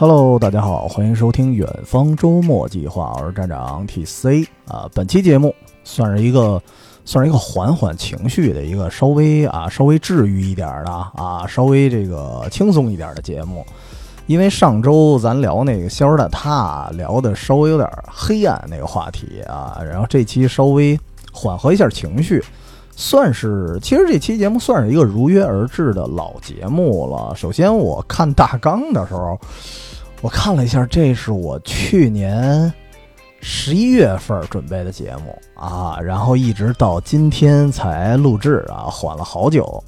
Hello，大家好，欢迎收听远方周末计划，我是站长 TC 啊。本期节目算是一个算是一个缓缓情绪的一个稍微啊稍微治愈一点的啊稍微这个轻松一点的节目，因为上周咱聊那个肖尔的他聊的稍微有点黑暗那个话题啊，然后这期稍微缓和一下情绪。算是，其实这期节目算是一个如约而至的老节目了。首先，我看大纲的时候，我看了一下，这是我去年十一月份准备的节目啊，然后一直到今天才录制啊，缓了好久。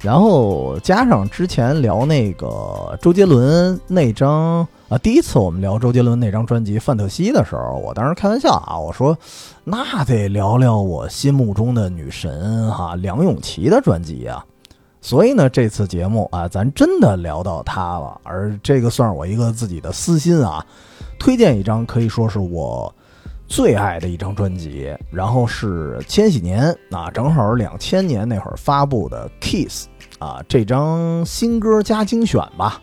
然后加上之前聊那个周杰伦那张。啊，第一次我们聊周杰伦那张专辑《范特西》的时候，我当时开玩笑啊，我说那得聊聊我心目中的女神哈梁咏琪的专辑啊。所以呢，这次节目啊，咱真的聊到他了，而这个算是我一个自己的私心啊，推荐一张可以说是我最爱的一张专辑，然后是千禧年啊，正好两千年那会儿发布的《Kiss》啊，这张新歌加精选吧。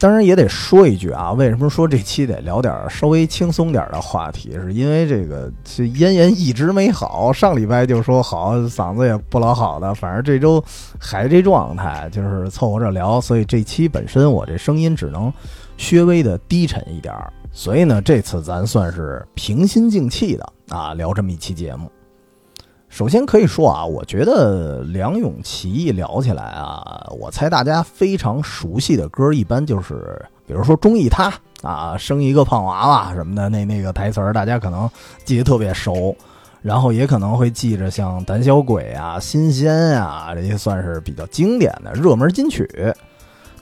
当然也得说一句啊，为什么说这期得聊点稍微轻松点的话题？是因为这个这咽炎一直没好，上礼拜就说好，嗓子也不老好的，反正这周还这状态，就是凑合着聊。所以这期本身我这声音只能稍微的低沉一点。所以呢，这次咱算是平心静气的啊聊这么一期节目。首先可以说啊，我觉得梁咏琪一聊起来啊，我猜大家非常熟悉的歌，一般就是比如说中意他啊，生一个胖娃娃什么的，那那个台词儿大家可能记得特别熟，然后也可能会记着像胆小鬼啊、新鲜啊这些算是比较经典的热门金曲。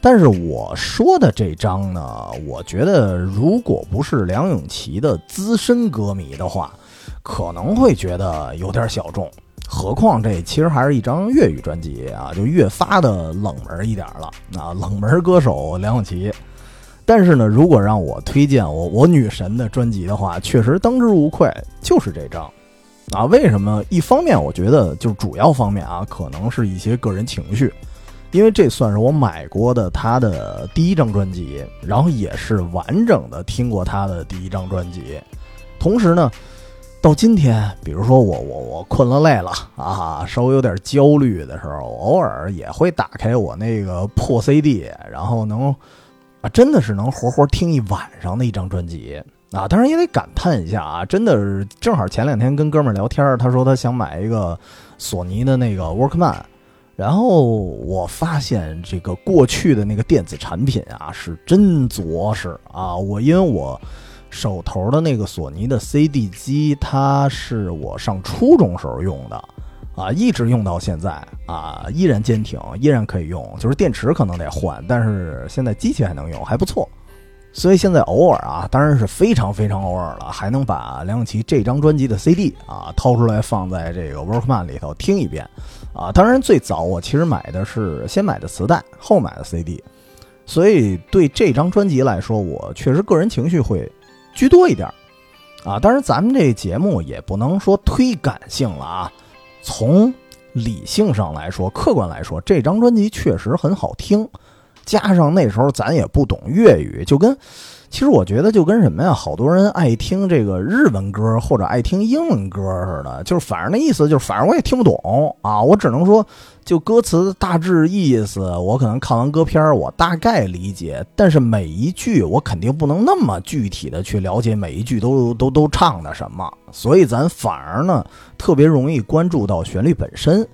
但是我说的这张呢，我觉得如果不是梁咏琪的资深歌迷的话。可能会觉得有点小众，何况这其实还是一张粤语专辑啊，就越发的冷门一点了啊，冷门歌手梁咏琪。但是呢，如果让我推荐我我女神的专辑的话，确实当之无愧就是这张啊。为什么？一方面我觉得就主要方面啊，可能是一些个人情绪，因为这算是我买过的她的第一张专辑，然后也是完整的听过她的第一张专辑，同时呢。到今天，比如说我我我困了累了啊，稍微有点焦虑的时候，偶尔也会打开我那个破 CD，然后能啊，真的是能活活听一晚上的一张专辑啊。当然也得感叹一下啊，真的是正好前两天跟哥们儿聊天，他说他想买一个索尼的那个 Workman，然后我发现这个过去的那个电子产品啊是真着实啊，我因为我。手头的那个索尼的 CD 机，它是我上初中时候用的，啊，一直用到现在，啊，依然坚挺，依然可以用，就是电池可能得换，但是现在机器还能用，还不错。所以现在偶尔啊，当然是非常非常偶尔了，还能把梁咏琪这张专辑的 CD 啊掏出来放在这个 Workman 里头听一遍，啊，当然最早我其实买的是先买的磁带，后买的 CD，所以对这张专辑来说，我确实个人情绪会。居多一点啊，当然咱们这节目也不能说推感性了啊。从理性上来说，客观来说，这张专辑确实很好听，加上那时候咱也不懂粤语，就跟。其实我觉得就跟什么呀，好多人爱听这个日文歌或者爱听英文歌似的，就是反正那意思就是反正我也听不懂啊，我只能说就歌词大致意思，我可能看完歌片我大概理解，但是每一句我肯定不能那么具体的去了解每一句都都都唱的什么，所以咱反而呢特别容易关注到旋律本身，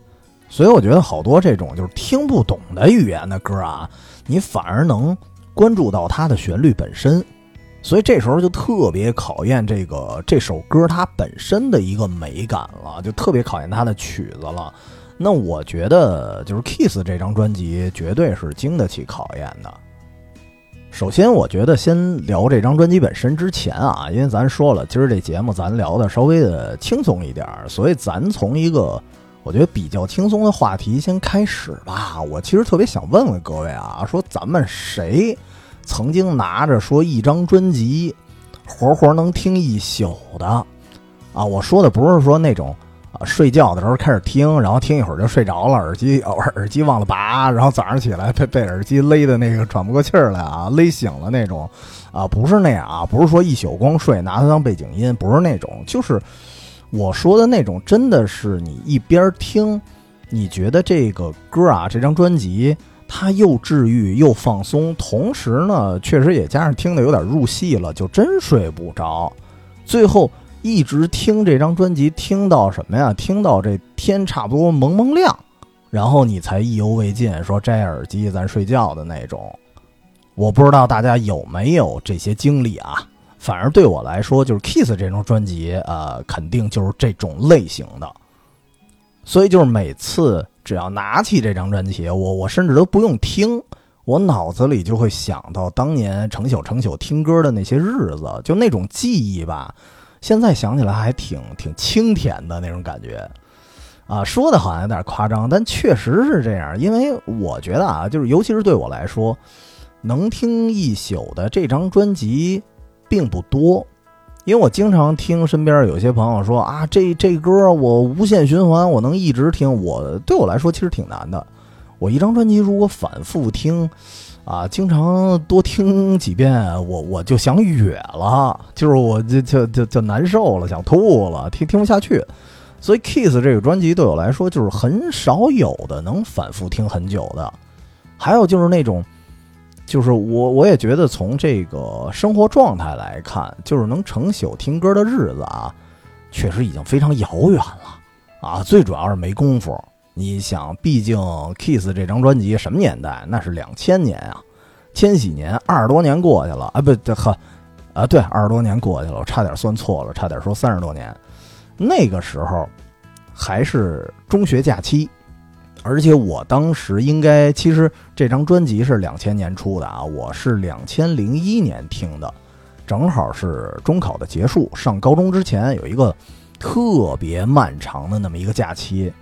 所以我觉得好多这种就是听不懂的语言的歌啊，你反而能。关注到它的旋律本身，所以这时候就特别考验这个这首歌它本身的一个美感了，就特别考验它的曲子了。那我觉得就是 Kiss 这张专辑绝对是经得起考验的。首先，我觉得先聊这张专辑本身之前啊，因为咱说了，今儿这节目咱聊的稍微的轻松一点，所以咱从一个。我觉得比较轻松的话题先开始吧。我其实特别想问问各位啊，说咱们谁曾经拿着说一张专辑活活能听一宿的啊？我说的不是说那种啊，睡觉的时候开始听，然后听一会儿就睡着了，耳机耳机忘了拔，然后早上起来 被被耳机勒的那个喘不过气儿来啊，勒醒了那种，啊，不是那样啊，不是说一宿光睡拿它当背景音，不是那种，就是我说的那种，真的是你一边听，你觉得这个歌啊，这张专辑它又治愈又放松，同时呢，确实也加上听的有点入戏了，就真睡不着，最后。一直听这张专辑，听到什么呀？听到这天差不多蒙蒙亮，然后你才意犹未尽，说摘耳机咱睡觉的那种。我不知道大家有没有这些经历啊？反而对我来说，就是 Kiss 这张专辑，呃，肯定就是这种类型的。所以就是每次只要拿起这张专辑，我我甚至都不用听，我脑子里就会想到当年成宿成宿听歌的那些日子，就那种记忆吧。现在想起来还挺挺清甜的那种感觉，啊，说的好像有点夸张，但确实是这样。因为我觉得啊，就是尤其是对我来说，能听一宿的这张专辑并不多。因为我经常听身边有些朋友说啊，这这歌我无限循环，我能一直听。我对我来说其实挺难的。我一张专辑如果反复听。啊，经常多听几遍，我我就想哕了，就是我就就就就难受了，想吐了，听听不下去。所以《Kiss》这个专辑对我来说就是很少有的能反复听很久的。还有就是那种，就是我我也觉得从这个生活状态来看，就是能成宿听歌的日子啊，确实已经非常遥远了啊。最主要是没工夫。你想，毕竟《Kiss》这张专辑什么年代？那是两千年啊，千禧年，二十多年过去了啊！不，呵，啊，对，二十多年过去了，我差点算错了，差点说三十多年。那个时候还是中学假期，而且我当时应该，其实这张专辑是两千年出的啊，我是两千零一年听的，正好是中考的结束，上高中之前有一个特别漫长的那么一个假期。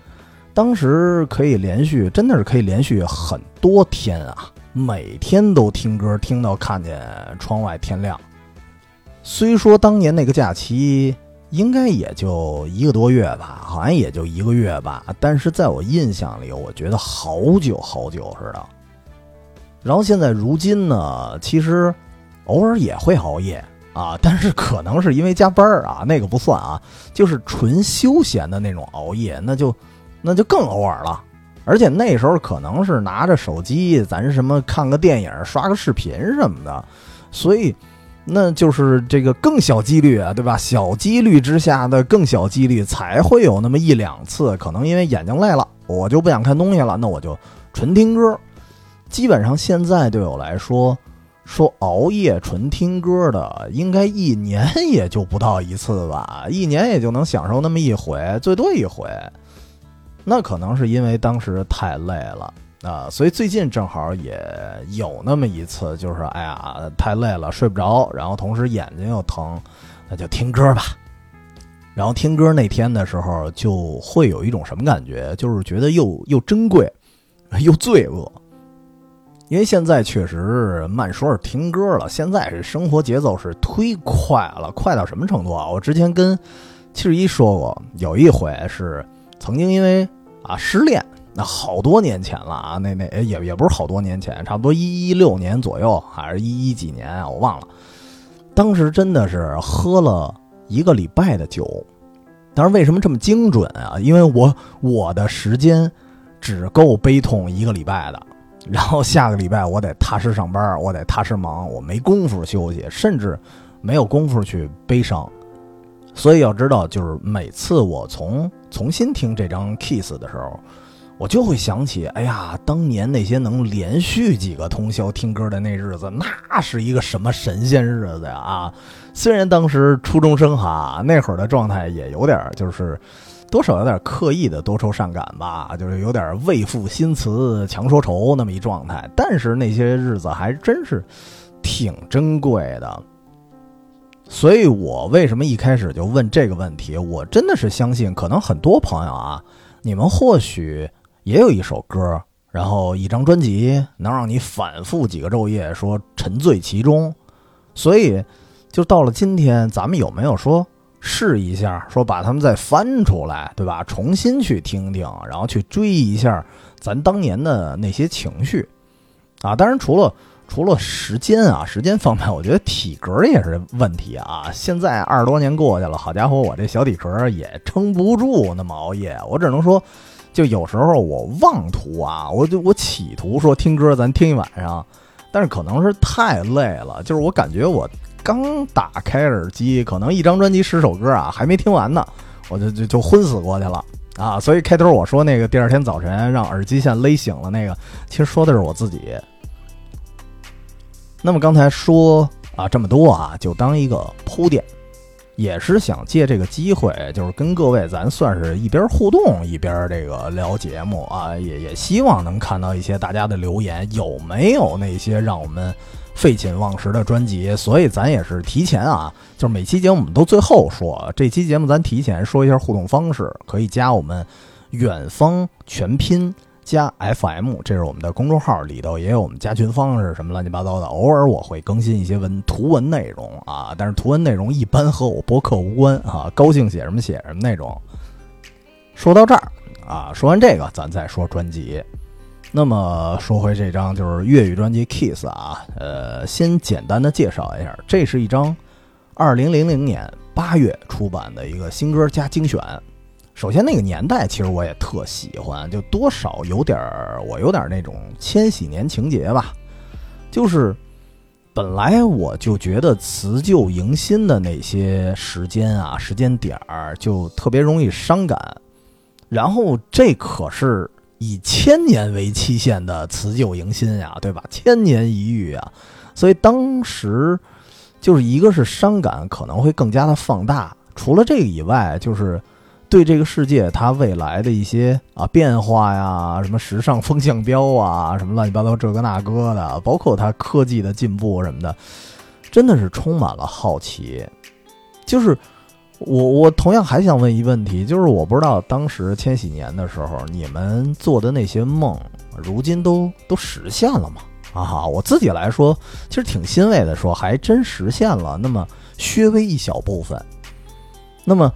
当时可以连续，真的是可以连续很多天啊！每天都听歌，听到看见窗外天亮。虽说当年那个假期应该也就一个多月吧，好像也就一个月吧，但是在我印象里，我觉得好久好久似的。然后现在如今呢，其实偶尔也会熬夜啊，但是可能是因为加班儿啊，那个不算啊，就是纯休闲的那种熬夜，那就。那就更偶尔了，而且那时候可能是拿着手机，咱什么看个电影、刷个视频什么的，所以那就是这个更小几率啊，对吧？小几率之下的更小几率才会有那么一两次，可能因为眼睛累了，我就不想看东西了，那我就纯听歌。基本上现在对我来说，说熬夜纯听歌的，应该一年也就不到一次吧，一年也就能享受那么一回，最多一回。那可能是因为当时太累了啊，所以最近正好也有那么一次，就是哎呀太累了睡不着，然后同时眼睛又疼，那就听歌吧。然后听歌那天的时候，就会有一种什么感觉，就是觉得又又珍贵，又罪恶。因为现在确实慢说是听歌了，现在这生活节奏是忒快了，快到什么程度啊？我之前跟七十一说过，有一回是。曾经因为啊失恋，那好多年前了啊，那那也也不是好多年前，差不多一一六年左右，还是一一几年啊，我忘了。当时真的是喝了一个礼拜的酒，但是为什么这么精准啊？因为我我的时间只够悲痛一个礼拜的，然后下个礼拜我得踏实上班，我得踏实忙，我没工夫休息，甚至没有功夫去悲伤。所以要知道，就是每次我从重新听这张《Kiss》的时候，我就会想起，哎呀，当年那些能连续几个通宵听歌的那日子，那是一个什么神仙日子呀！啊，虽然当时初中生哈，那会儿的状态也有点，就是多少有点刻意的多愁善感吧，就是有点为赋新词强说愁那么一状态。但是那些日子还真是挺珍贵的。所以我为什么一开始就问这个问题？我真的是相信，可能很多朋友啊，你们或许也有一首歌，然后一张专辑，能让你反复几个昼夜说沉醉其中。所以，就到了今天，咱们有没有说试一下，说把他们再翻出来，对吧？重新去听听，然后去追一下咱当年的那些情绪啊。当然，除了除了时间啊，时间方面，我觉得体格也是问题啊。现在二十多年过去了，好家伙，我这小体格也撑不住那么熬夜。我只能说，就有时候我妄图啊，我就我企图说听歌咱听一晚上，但是可能是太累了，就是我感觉我。刚打开耳机，可能一张专辑十首歌啊，还没听完呢，我就就就昏死过去了啊！所以开头我说那个第二天早晨让耳机线勒醒了那个，其实说的是我自己。那么刚才说啊这么多啊，就当一个铺垫，也是想借这个机会，就是跟各位咱算是一边互动一边这个聊节目啊，也也希望能看到一些大家的留言，有没有那些让我们。废寝忘食的专辑，所以咱也是提前啊，就是每期节目我们都最后说，这期节目咱提前说一下互动方式，可以加我们远方全拼加 FM，这是我们的公众号里头也有我们加群方式什么乱七八糟的，偶尔我会更新一些文图文内容啊，但是图文内容一般和我播客无关啊，高兴写什么写什么那种。说到这儿啊，说完这个，咱再说专辑。那么说回这张就是粤语专辑《Kiss》啊，呃，先简单的介绍一下，这是一张二零零零年八月出版的一个新歌加精选。首先那个年代其实我也特喜欢，就多少有点儿我有点儿那种千禧年情节吧。就是本来我就觉得辞旧迎新的那些时间啊、时间点儿就特别容易伤感，然后这可是。以千年为期限的辞旧迎新呀，对吧？千年一遇啊，所以当时就是一个是伤感可能会更加的放大。除了这个以外，就是对这个世界它未来的一些啊变化呀，什么时尚风向标啊，什么乱七八糟这个那个的，包括它科技的进步什么的，真的是充满了好奇，就是。我我同样还想问一问题，就是我不知道当时千禧年的时候，你们做的那些梦，如今都都实现了吗？啊，我自己来说，其实挺欣慰的，说还真实现了，那么略微一小部分。那么，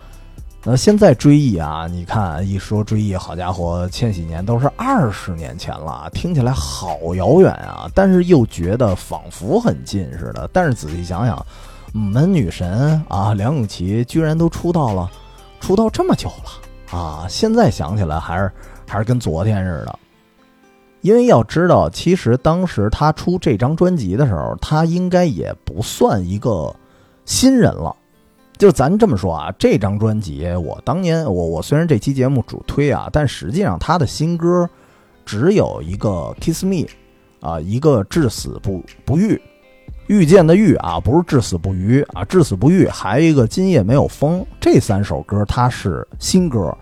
那，现在追忆啊，你看一说追忆，好家伙，千禧年都是二十年前了，听起来好遥远啊，但是又觉得仿佛很近似的。但是仔细想想。我们女神啊，梁咏琪居然都出道了，出道这么久了啊！现在想起来还是还是跟昨天似的。因为要知道，其实当时她出这张专辑的时候，她应该也不算一个新人了。就咱这么说啊，这张专辑，我当年我我虽然这期节目主推啊，但实际上他的新歌只有一个《Kiss Me》，啊，一个《至死不不渝》。遇见的遇啊，不是至死不渝啊，至死不渝，还有一个今夜没有风，这三首歌它是新歌，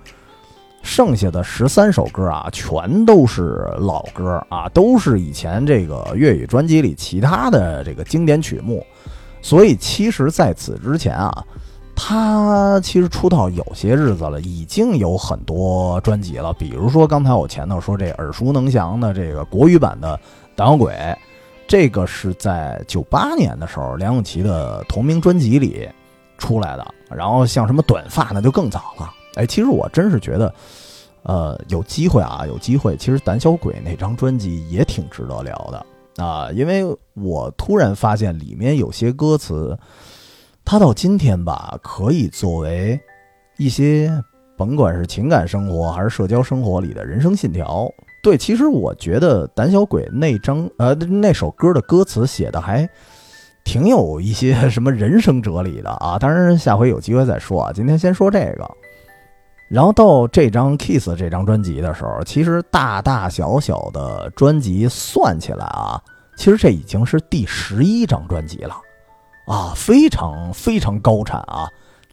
剩下的十三首歌啊，全都是老歌啊，都是以前这个粤语专辑里其他的这个经典曲目。所以其实在此之前啊，他其实出道有些日子了，已经有很多专辑了，比如说刚才我前头说这耳熟能详的这个国语版的《胆小鬼》。这个是在九八年的时候，梁咏琪的同名专辑里出来的。然后像什么短发，那就更早了。哎，其实我真是觉得，呃，有机会啊，有机会。其实《胆小鬼》那张专辑也挺值得聊的啊，因为我突然发现里面有些歌词，它到今天吧，可以作为一些甭管是情感生活还是社交生活里的人生信条。对，其实我觉得《胆小鬼》那张呃那首歌的歌词写的还挺有一些什么人生哲理的啊。当然下回有机会再说啊。今天先说这个，然后到这张《Kiss》这张专辑的时候，其实大大小小的专辑算起来啊，其实这已经是第十一张专辑了啊，非常非常高产啊。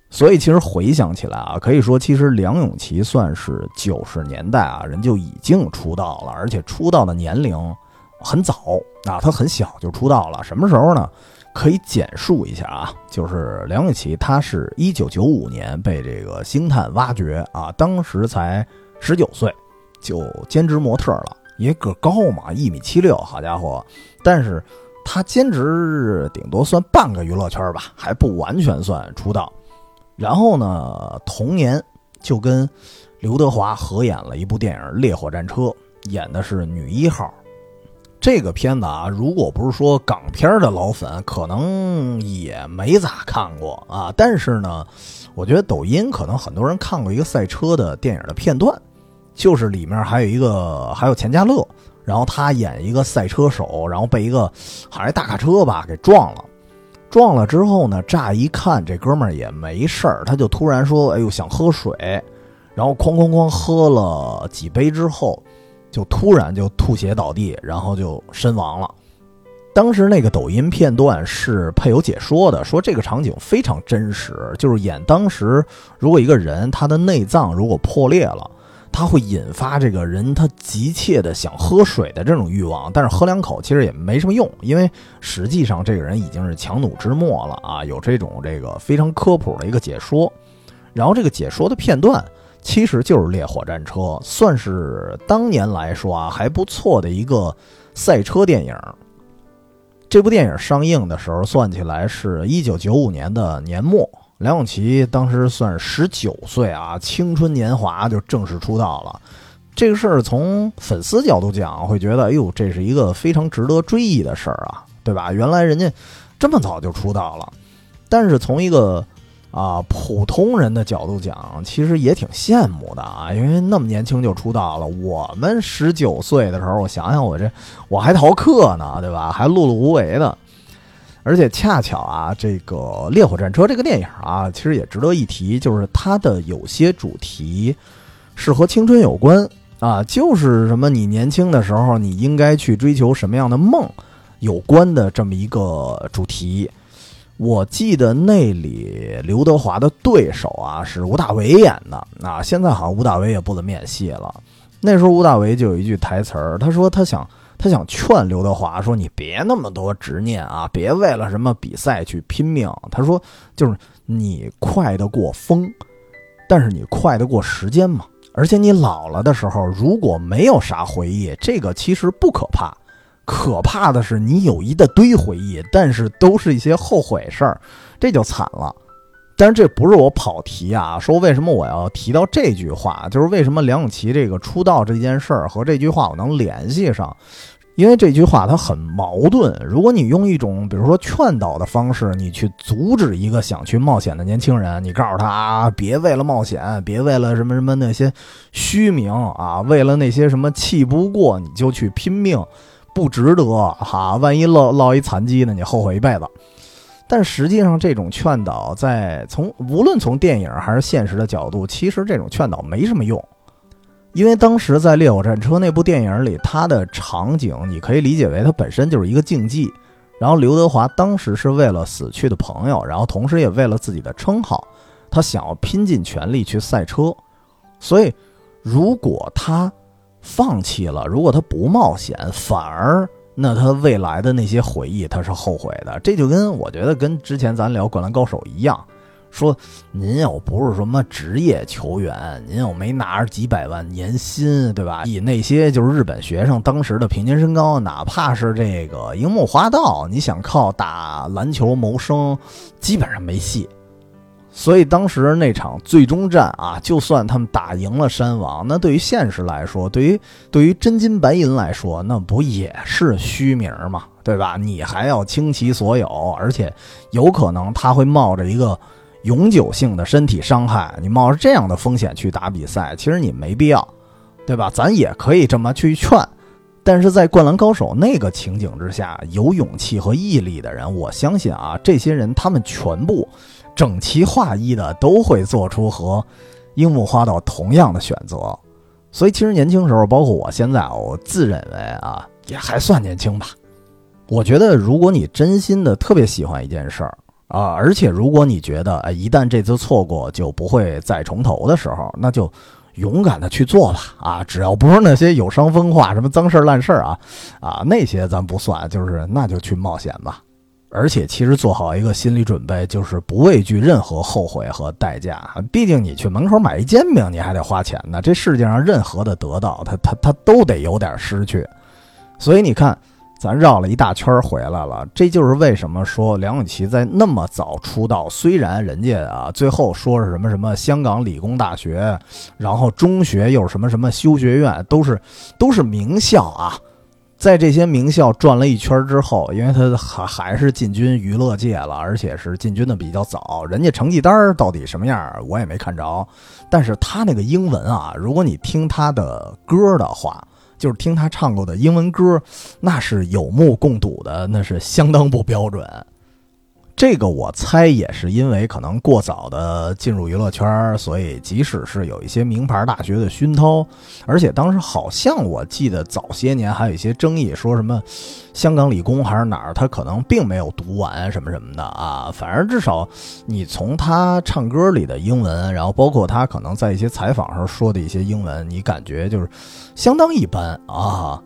所以其实回想起来啊，可以说其实梁咏琪算是九十年代啊人就已经出道了，而且出道的年龄很早啊，她很小就出道了。什么时候呢？可以简述一下啊，就是梁咏琪她是一九九五年被这个星探挖掘啊，当时才十九岁就兼职模特了，因为个高嘛，一米七六，好家伙！但是他兼职顶多算半个娱乐圈吧，还不完全算出道。然后呢，同年就跟刘德华合演了一部电影《烈火战车》，演的是女一号。这个片子啊，如果不是说港片的老粉，可能也没咋看过啊。但是呢，我觉得抖音可能很多人看过一个赛车的电影的片段，就是里面还有一个还有钱嘉乐，然后他演一个赛车手，然后被一个好像大卡车吧给撞了。撞了之后呢，乍一看这哥们儿也没事儿，他就突然说：“哎呦，想喝水。”然后哐哐哐喝了几杯之后。就突然就吐血倒地，然后就身亡了。当时那个抖音片段是配有解说的，说这个场景非常真实，就是演当时如果一个人他的内脏如果破裂了，他会引发这个人他急切的想喝水的这种欲望，但是喝两口其实也没什么用，因为实际上这个人已经是强弩之末了啊。有这种这个非常科普的一个解说，然后这个解说的片段。其实就是《烈火战车》，算是当年来说啊还不错的一个赛车电影。这部电影上映的时候，算起来是一九九五年的年末，梁咏琪当时算是十九岁啊，青春年华就正式出道了。这个事儿从粉丝角度讲，会觉得哎呦，这是一个非常值得追忆的事儿啊，对吧？原来人家这么早就出道了，但是从一个。啊，普通人的角度讲，其实也挺羡慕的啊，因为那么年轻就出道了。我们十九岁的时候，我想想，我这我还逃课呢，对吧？还碌碌无为的。而且恰巧啊，这个《烈火战车》这个电影啊，其实也值得一提，就是它的有些主题是和青春有关啊，就是什么你年轻的时候你应该去追求什么样的梦有关的这么一个主题。我记得那里刘德华的对手啊是吴大维演的啊，现在好像吴大维也不怎么演戏了。那时候吴大维就有一句台词儿，他说他想他想劝刘德华说：“你别那么多执念啊，别为了什么比赛去拼命。”他说：“就是你快得过风，但是你快得过时间嘛。而且你老了的时候，如果没有啥回忆，这个其实不可怕。”可怕的是，你有一大堆回忆，但是都是一些后悔事儿，这就惨了。但是这不是我跑题啊，说为什么我要提到这句话，就是为什么梁咏琪这个出道这件事儿和这句话我能联系上，因为这句话它很矛盾。如果你用一种比如说劝导的方式，你去阻止一个想去冒险的年轻人，你告诉他啊，别为了冒险，别为了什么什么那些虚名啊，为了那些什么气不过你就去拼命。不值得哈，万一落落一残疾呢？你后悔一辈子。但实际上，这种劝导在从无论从电影还是现实的角度，其实这种劝导没什么用。因为当时在《烈火战车》那部电影里，它的场景你可以理解为它本身就是一个竞技。然后刘德华当时是为了死去的朋友，然后同时也为了自己的称号，他想要拼尽全力去赛车。所以，如果他。放弃了，如果他不冒险，反而那他未来的那些回忆他是后悔的。这就跟我觉得跟之前咱聊《灌篮高手》一样，说您又不是什么职业球员，您又没拿着几百万年薪，对吧？以那些就是日本学生当时的平均身高，哪怕是这个樱木花道，你想靠打篮球谋生，基本上没戏。所以当时那场最终战啊，就算他们打赢了山王，那对于现实来说，对于对于真金白银来说，那不也是虚名吗？对吧？你还要倾其所有，而且有可能他会冒着一个永久性的身体伤害，你冒着这样的风险去打比赛，其实你没必要，对吧？咱也可以这么去劝，但是在灌篮高手那个情景之下，有勇气和毅力的人，我相信啊，这些人他们全部。整齐划一的都会做出和樱木花道同样的选择，所以其实年轻时候，包括我现在，我自认为啊也还算年轻吧。我觉得，如果你真心的特别喜欢一件事儿啊，而且如果你觉得哎，一旦这次错过就不会再重头的时候，那就勇敢的去做吧啊！只要不是那些有伤风化、什么脏事儿烂事儿啊啊那些咱不算，就是那就去冒险吧。而且，其实做好一个心理准备，就是不畏惧任何后悔和代价。毕竟，你去门口买一煎饼，你还得花钱呢。这世界上任何的得到，它它它都得有点失去。所以，你看，咱绕了一大圈回来了，这就是为什么说梁咏琪在那么早出道。虽然人家啊，最后说是什么什么香港理工大学，然后中学又是什么什么修学院，都是都是名校啊。在这些名校转了一圈之后，因为他还还是进军娱乐界了，而且是进军的比较早。人家成绩单到底什么样，我也没看着。但是他那个英文啊，如果你听他的歌的话。就是听他唱过的英文歌，那是有目共睹的，那是相当不标准。这个我猜也是因为可能过早的进入娱乐圈，所以即使是有一些名牌大学的熏陶，而且当时好像我记得早些年还有一些争议，说什么香港理工还是哪儿，他可能并没有读完什么什么的啊。反正至少你从他唱歌里的英文，然后包括他可能在一些采访上说的一些英文，你感觉就是相当一般啊。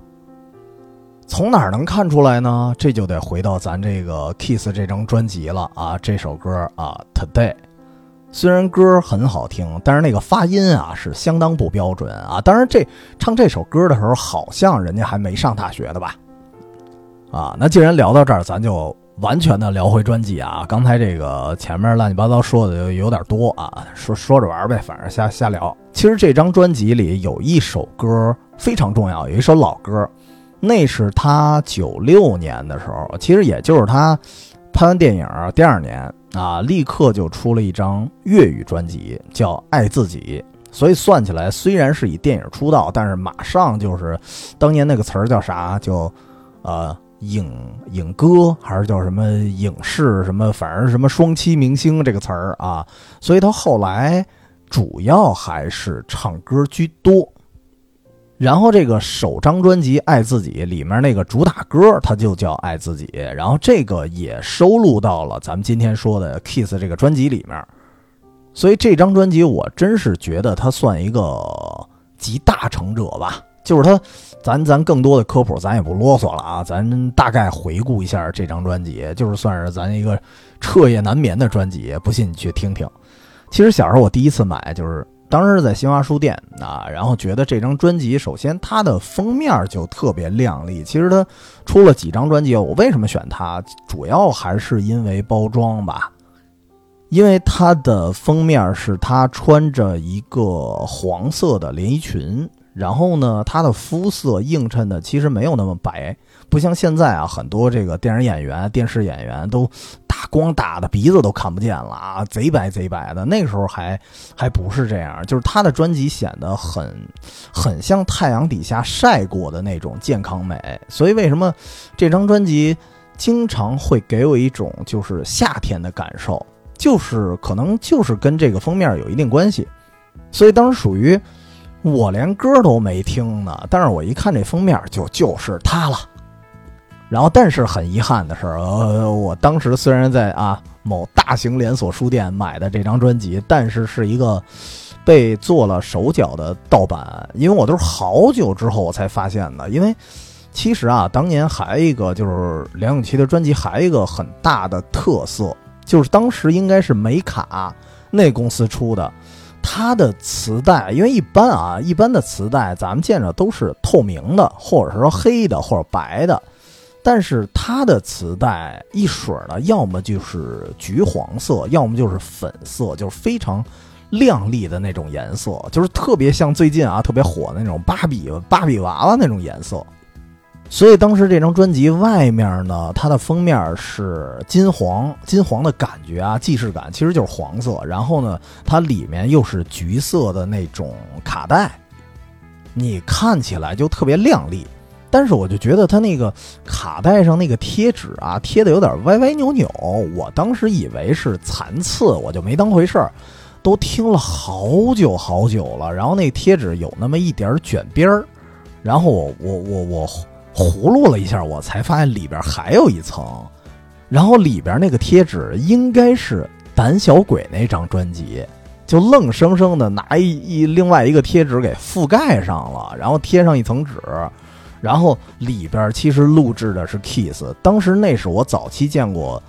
从哪儿能看出来呢？这就得回到咱这个 Kiss 这张专辑了啊！这首歌啊，Today，虽然歌很好听，但是那个发音啊是相当不标准啊。当然，这唱这首歌的时候，好像人家还没上大学的吧？啊，那既然聊到这儿，咱就完全的聊回专辑啊。刚才这个前面乱七八糟说的有有点多啊，说说着玩呗，反正瞎瞎聊。其实这张专辑里有一首歌非常重要，有一首老歌。那是他九六年的时候，其实也就是他拍完电影第二年啊，立刻就出了一张粤语专辑，叫《爱自己》。所以算起来，虽然是以电影出道，但是马上就是当年那个词儿叫啥？叫呃影影歌，还是叫什么影视什么？反正什么双栖明星这个词儿啊。所以他后来主要还是唱歌居多。然后这个首张专辑《爱自己》里面那个主打歌，它就叫《爱自己》，然后这个也收录到了咱们今天说的《Kiss》这个专辑里面。所以这张专辑我真是觉得它算一个集大成者吧。就是它，咱咱更多的科普咱也不啰嗦了啊，咱大概回顾一下这张专辑，就是算是咱一个彻夜难眠的专辑。不信你去听听。其实小时候我第一次买就是。当时在新华书店啊，然后觉得这张专辑，首先它的封面就特别靓丽。其实它出了几张专辑，我为什么选它？主要还是因为包装吧，因为它的封面是她穿着一个黄色的连衣裙，然后呢，她的肤色映衬的其实没有那么白。不像现在啊，很多这个电影演员、电视演员都打光打的鼻子都看不见了啊，贼白贼白的。那个时候还还不是这样，就是他的专辑显得很很像太阳底下晒过的那种健康美。所以为什么这张专辑经常会给我一种就是夏天的感受，就是可能就是跟这个封面有一定关系。所以当时属于我连歌都没听呢，但是我一看这封面就就是他了。然后，但是很遗憾的是，呃，我当时虽然在啊某大型连锁书店买的这张专辑，但是是一个被做了手脚的盗版，因为我都是好久之后我才发现的。因为其实啊，当年还一个就是梁咏琪的专辑，还一个很大的特色，就是当时应该是美卡那公司出的，它的磁带，因为一般啊，一般的磁带咱们见着都是透明的，或者是说黑的或者白的。但是它的磁带一水儿呢，要么就是橘黄色，要么就是粉色，就是非常亮丽的那种颜色，就是特别像最近啊特别火的那种芭比芭比娃娃那种颜色。所以当时这张专辑外面呢，它的封面是金黄金黄的感觉啊，既视感其实就是黄色。然后呢，它里面又是橘色的那种卡带，你看起来就特别亮丽。但是我就觉得它那个卡带上那个贴纸啊，贴的有点歪歪扭扭。我当时以为是残次，我就没当回事儿。都听了好久好久了，然后那贴纸有那么一点卷边儿，然后我我我我葫芦了一下，我才发现里边还有一层。然后里边那个贴纸应该是《胆小鬼》那张专辑，就愣生生的拿一一另外一个贴纸给覆盖上了，然后贴上一层纸。然后里边其实录制的是 Kiss，当时那是我早期见过，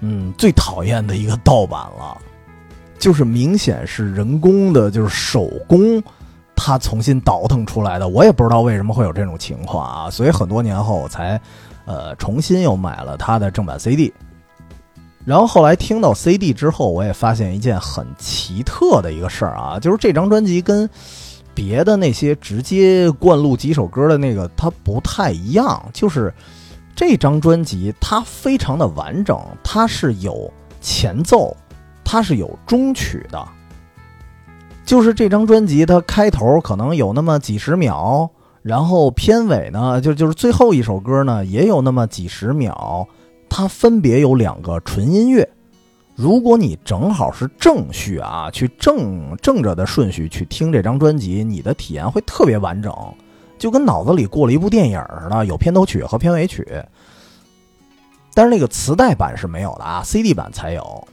嗯，最讨厌的一个盗版了，就是明显是人工的，就是手工，他重新倒腾出来的。我也不知道为什么会有这种情况啊，所以很多年后我才呃，重新又买了他的正版 CD。然后后来听到 CD 之后，我也发现一件很奇特的一个事儿啊，就是这张专辑跟别的那些直接灌录几首歌的那个它不太一样，就是这张专辑它非常的完整，它是有前奏，它是有中曲的。就是这张专辑，它开头可能有那么几十秒，然后片尾呢，就就是最后一首歌呢，也有那么几十秒，它分别有两个纯音乐。如果你正好是正序啊，去正正着的顺序去听这张专辑，你的体验会特别完整，就跟脑子里过了一部电影似的，有片头曲和片尾曲。但是那个磁带版是没有的啊，CD 版才有。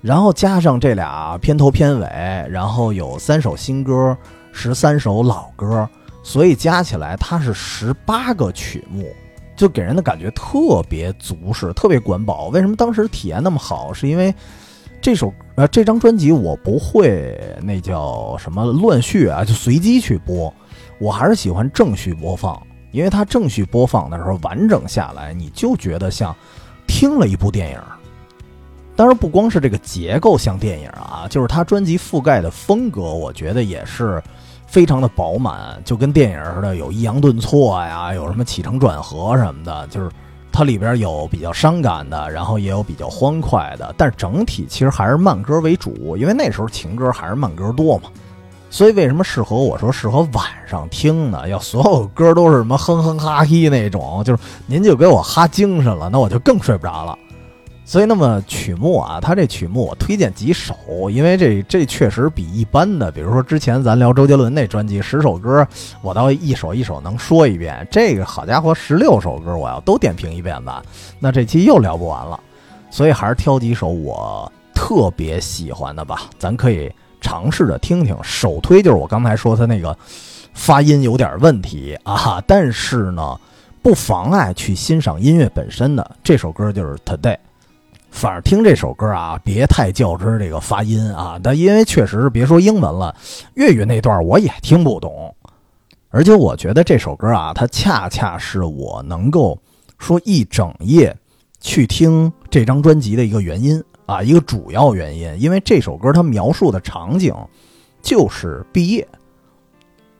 然后加上这俩片头片尾，然后有三首新歌，十三首老歌，所以加起来它是十八个曲目，就给人的感觉特别足实，特别管饱。为什么当时体验那么好？是因为这首呃这张专辑我不会那叫什么乱序啊，就随机去播，我还是喜欢正序播放，因为它正序播放的时候完整下来，你就觉得像听了一部电影。当然，不光是这个结构像电影啊，就是它专辑覆盖的风格，我觉得也是非常的饱满，就跟电影似的，有抑扬顿挫呀，有什么起承转合什么的，就是它里边有比较伤感的，然后也有比较欢快的，但是整体其实还是慢歌为主，因为那时候情歌还是慢歌多嘛。所以为什么适合我说适合晚上听呢？要所有歌都是什么哼哼哈嘿那种，就是您就给我哈精神了，那我就更睡不着了。所以，那么曲目啊，它这曲目我推荐几首，因为这这确实比一般的，比如说之前咱聊周杰伦那专辑十首歌，我倒一首一首能说一遍。这个好家伙，十六首歌我要都点评一遍吧，那这期又聊不完了。所以还是挑几首我特别喜欢的吧，咱可以尝试着听听。首推就是我刚才说他那个发音有点问题啊，但是呢，不妨碍去欣赏音乐本身的。这首歌就是《Today》。反正听这首歌啊，别太较真这个发音啊，但因为确实是别说英文了，粤语那段我也听不懂，而且我觉得这首歌啊，它恰恰是我能够说一整夜去听这张专辑的一个原因啊，一个主要原因，因为这首歌它描述的场景就是毕业，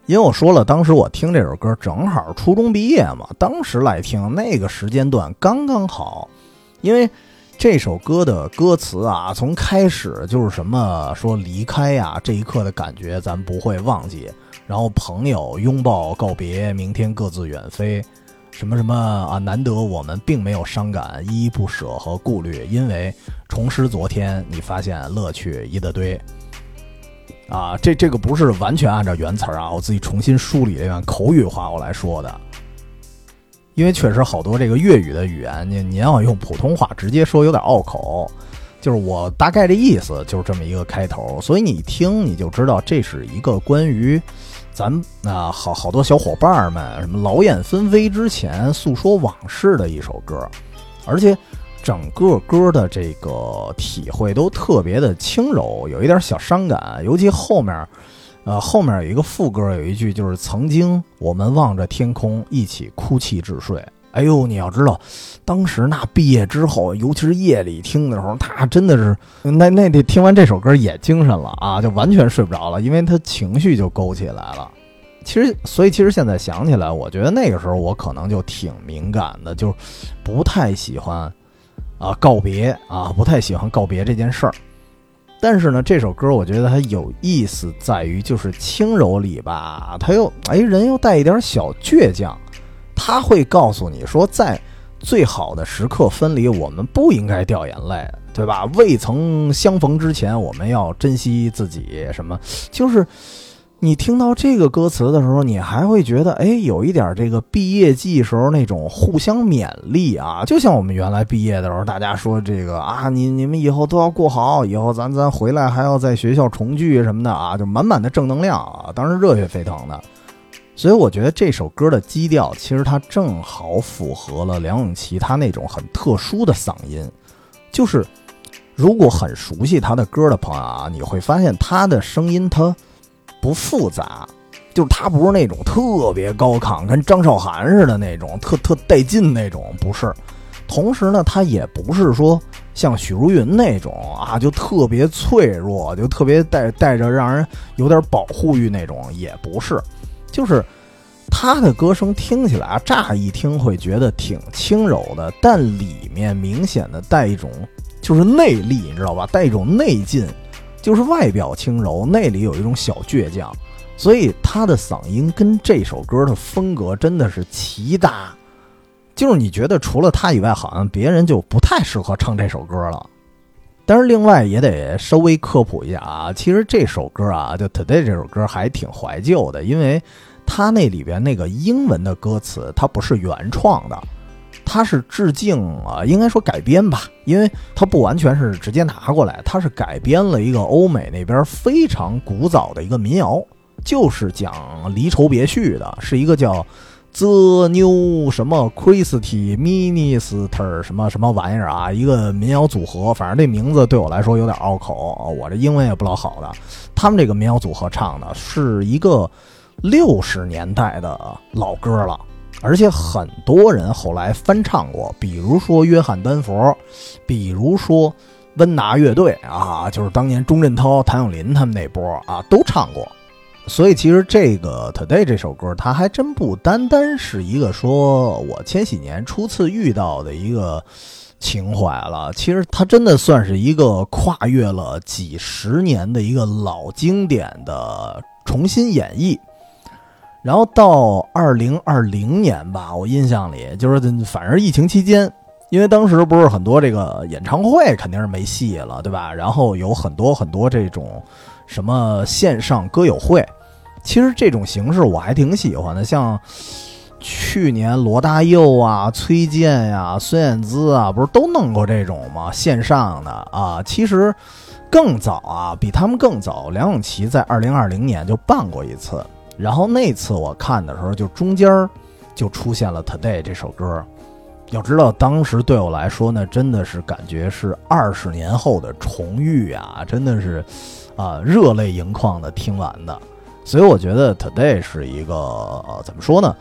因为我说了，当时我听这首歌正好初中毕业嘛，当时来听那个时间段刚刚好，因为。这首歌的歌词啊，从开始就是什么说离开呀，这一刻的感觉咱不会忘记。然后朋友拥抱告别，明天各自远飞，什么什么啊，难得我们并没有伤感、依依不舍和顾虑，因为重拾昨天，你发现乐趣一大堆。啊，这这个不是完全按照原词啊，我自己重新梳理了一遍口语化我来说的。因为确实好多这个粤语的语言，您您要用普通话直接说有点拗口，就是我大概的意思就是这么一个开头，所以你听你就知道这是一个关于咱啊好好多小伙伴们什么老眼纷飞之前诉说往事的一首歌，而且整个歌的这个体会都特别的轻柔，有一点小伤感，尤其后面。呃，后面有一个副歌，有一句就是“曾经我们望着天空，一起哭泣至睡”。哎呦，你要知道，当时那毕业之后，尤其是夜里听的时候，他真的是那那得听完这首歌也精神了啊，就完全睡不着了，因为他情绪就勾起来了。其实，所以其实现在想起来，我觉得那个时候我可能就挺敏感的，就不太喜欢啊告别啊，不太喜欢告别这件事儿。但是呢，这首歌我觉得它有意思在于，就是轻柔里吧，它又哎人又带一点小倔强，他会告诉你说，在最好的时刻分离，我们不应该掉眼泪，对吧？未曾相逢之前，我们要珍惜自己，什么就是。你听到这个歌词的时候，你还会觉得，哎，有一点这个毕业季时候那种互相勉励啊，就像我们原来毕业的时候，大家说这个啊，你你们以后都要过好，以后咱咱回来还要在学校重聚什么的啊，就满满的正能量啊，当时热血沸腾的。所以我觉得这首歌的基调，其实它正好符合了梁咏琪她那种很特殊的嗓音，就是如果很熟悉她的歌的朋友啊，你会发现她的声音她。不复杂，就是他不是那种特别高亢，跟张韶涵似的那种特特带劲那种，不是。同时呢，他也不是说像许茹芸那种啊，就特别脆弱，就特别带带着让人有点保护欲那种，也不是。就是他的歌声听起来，乍一听会觉得挺轻柔的，但里面明显的带一种就是内力，你知道吧？带一种内劲，就是外表轻柔，内里有一种小倔强。所以他的嗓音跟这首歌的风格真的是奇搭。就是你觉得除了他以外，好像别人就不太适合唱这首歌了。但是另外也得稍微科普一下啊，其实这首歌啊，就 Today 这首歌还挺怀旧的，因为它那里边那个英文的歌词，它不是原创的，它是致敬啊，应该说改编吧，因为它不完全是直接拿过来，它是改编了一个欧美那边非常古早的一个民谣，就是讲离愁别绪的，是一个叫。The New 什么 Christy Minister 什么什么玩意儿啊？一个民谣组合，反正这名字对我来说有点拗口，我这英文也不老好的。他们这个民谣组合唱的是一个六十年代的老歌了，而且很多人后来翻唱过，比如说约翰丹佛，比如说温拿乐队啊，就是当年钟镇涛、谭咏麟他们那波啊，都唱过。所以其实这个 Today 这首歌，它还真不单单是一个说我千禧年初次遇到的一个情怀了。其实它真的算是一个跨越了几十年的一个老经典的重新演绎。然后到二零二零年吧，我印象里就是反正疫情期间，因为当时不是很多这个演唱会肯定是没戏了，对吧？然后有很多很多这种什么线上歌友会。其实这种形式我还挺喜欢的，像去年罗大佑啊、崔健呀、孙燕姿啊，不是都弄过这种吗？线上的啊，其实更早啊，比他们更早，梁咏琪在二零二零年就办过一次。然后那次我看的时候，就中间就出现了《Today》这首歌。要知道，当时对我来说呢，真的是感觉是二十年后的重遇啊，真的是啊，热泪盈眶的听完的。所以我觉得 Today 是一个，怎么说呢？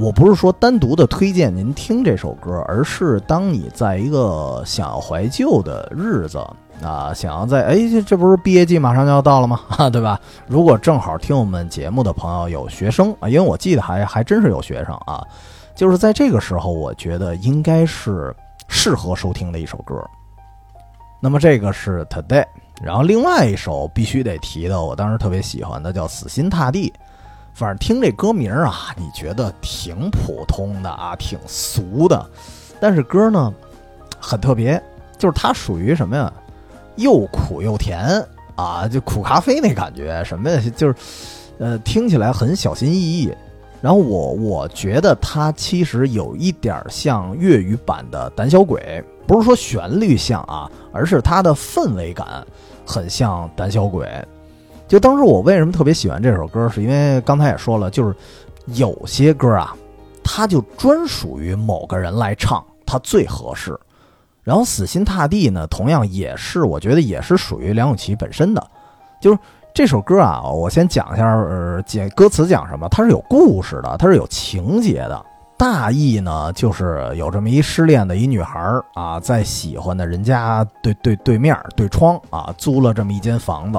我不是说单独的推荐您听这首歌，而是当你在一个想要怀旧的日子啊，想要在哎，这不是毕业季马上就要到了吗？哈，对吧？如果正好听我们节目的朋友有学生啊，因为我记得还还真是有学生啊，就是在这个时候，我觉得应该是适合收听的一首歌。那么这个是 Today。然后另外一首必须得提的，我当时特别喜欢的叫《死心塌地》，反正听这歌名啊，你觉得挺普通的啊，挺俗的，但是歌呢很特别，就是它属于什么呀？又苦又甜啊，就苦咖啡那感觉，什么呀？就是呃，听起来很小心翼翼。然后我我觉得它其实有一点像粤语版的《胆小鬼》，不是说旋律像啊，而是它的氛围感。很像胆小鬼，就当时我为什么特别喜欢这首歌，是因为刚才也说了，就是有些歌啊，它就专属于某个人来唱，它最合适。然后《死心塌地》呢，同样也是，我觉得也是属于梁咏琪本身的。就是这首歌啊，我先讲一下，呃，讲歌词讲什么，它是有故事的，它是有情节的。大意呢，就是有这么一失恋的一女孩啊，在喜欢的人家对对对面对窗啊，租了这么一间房子。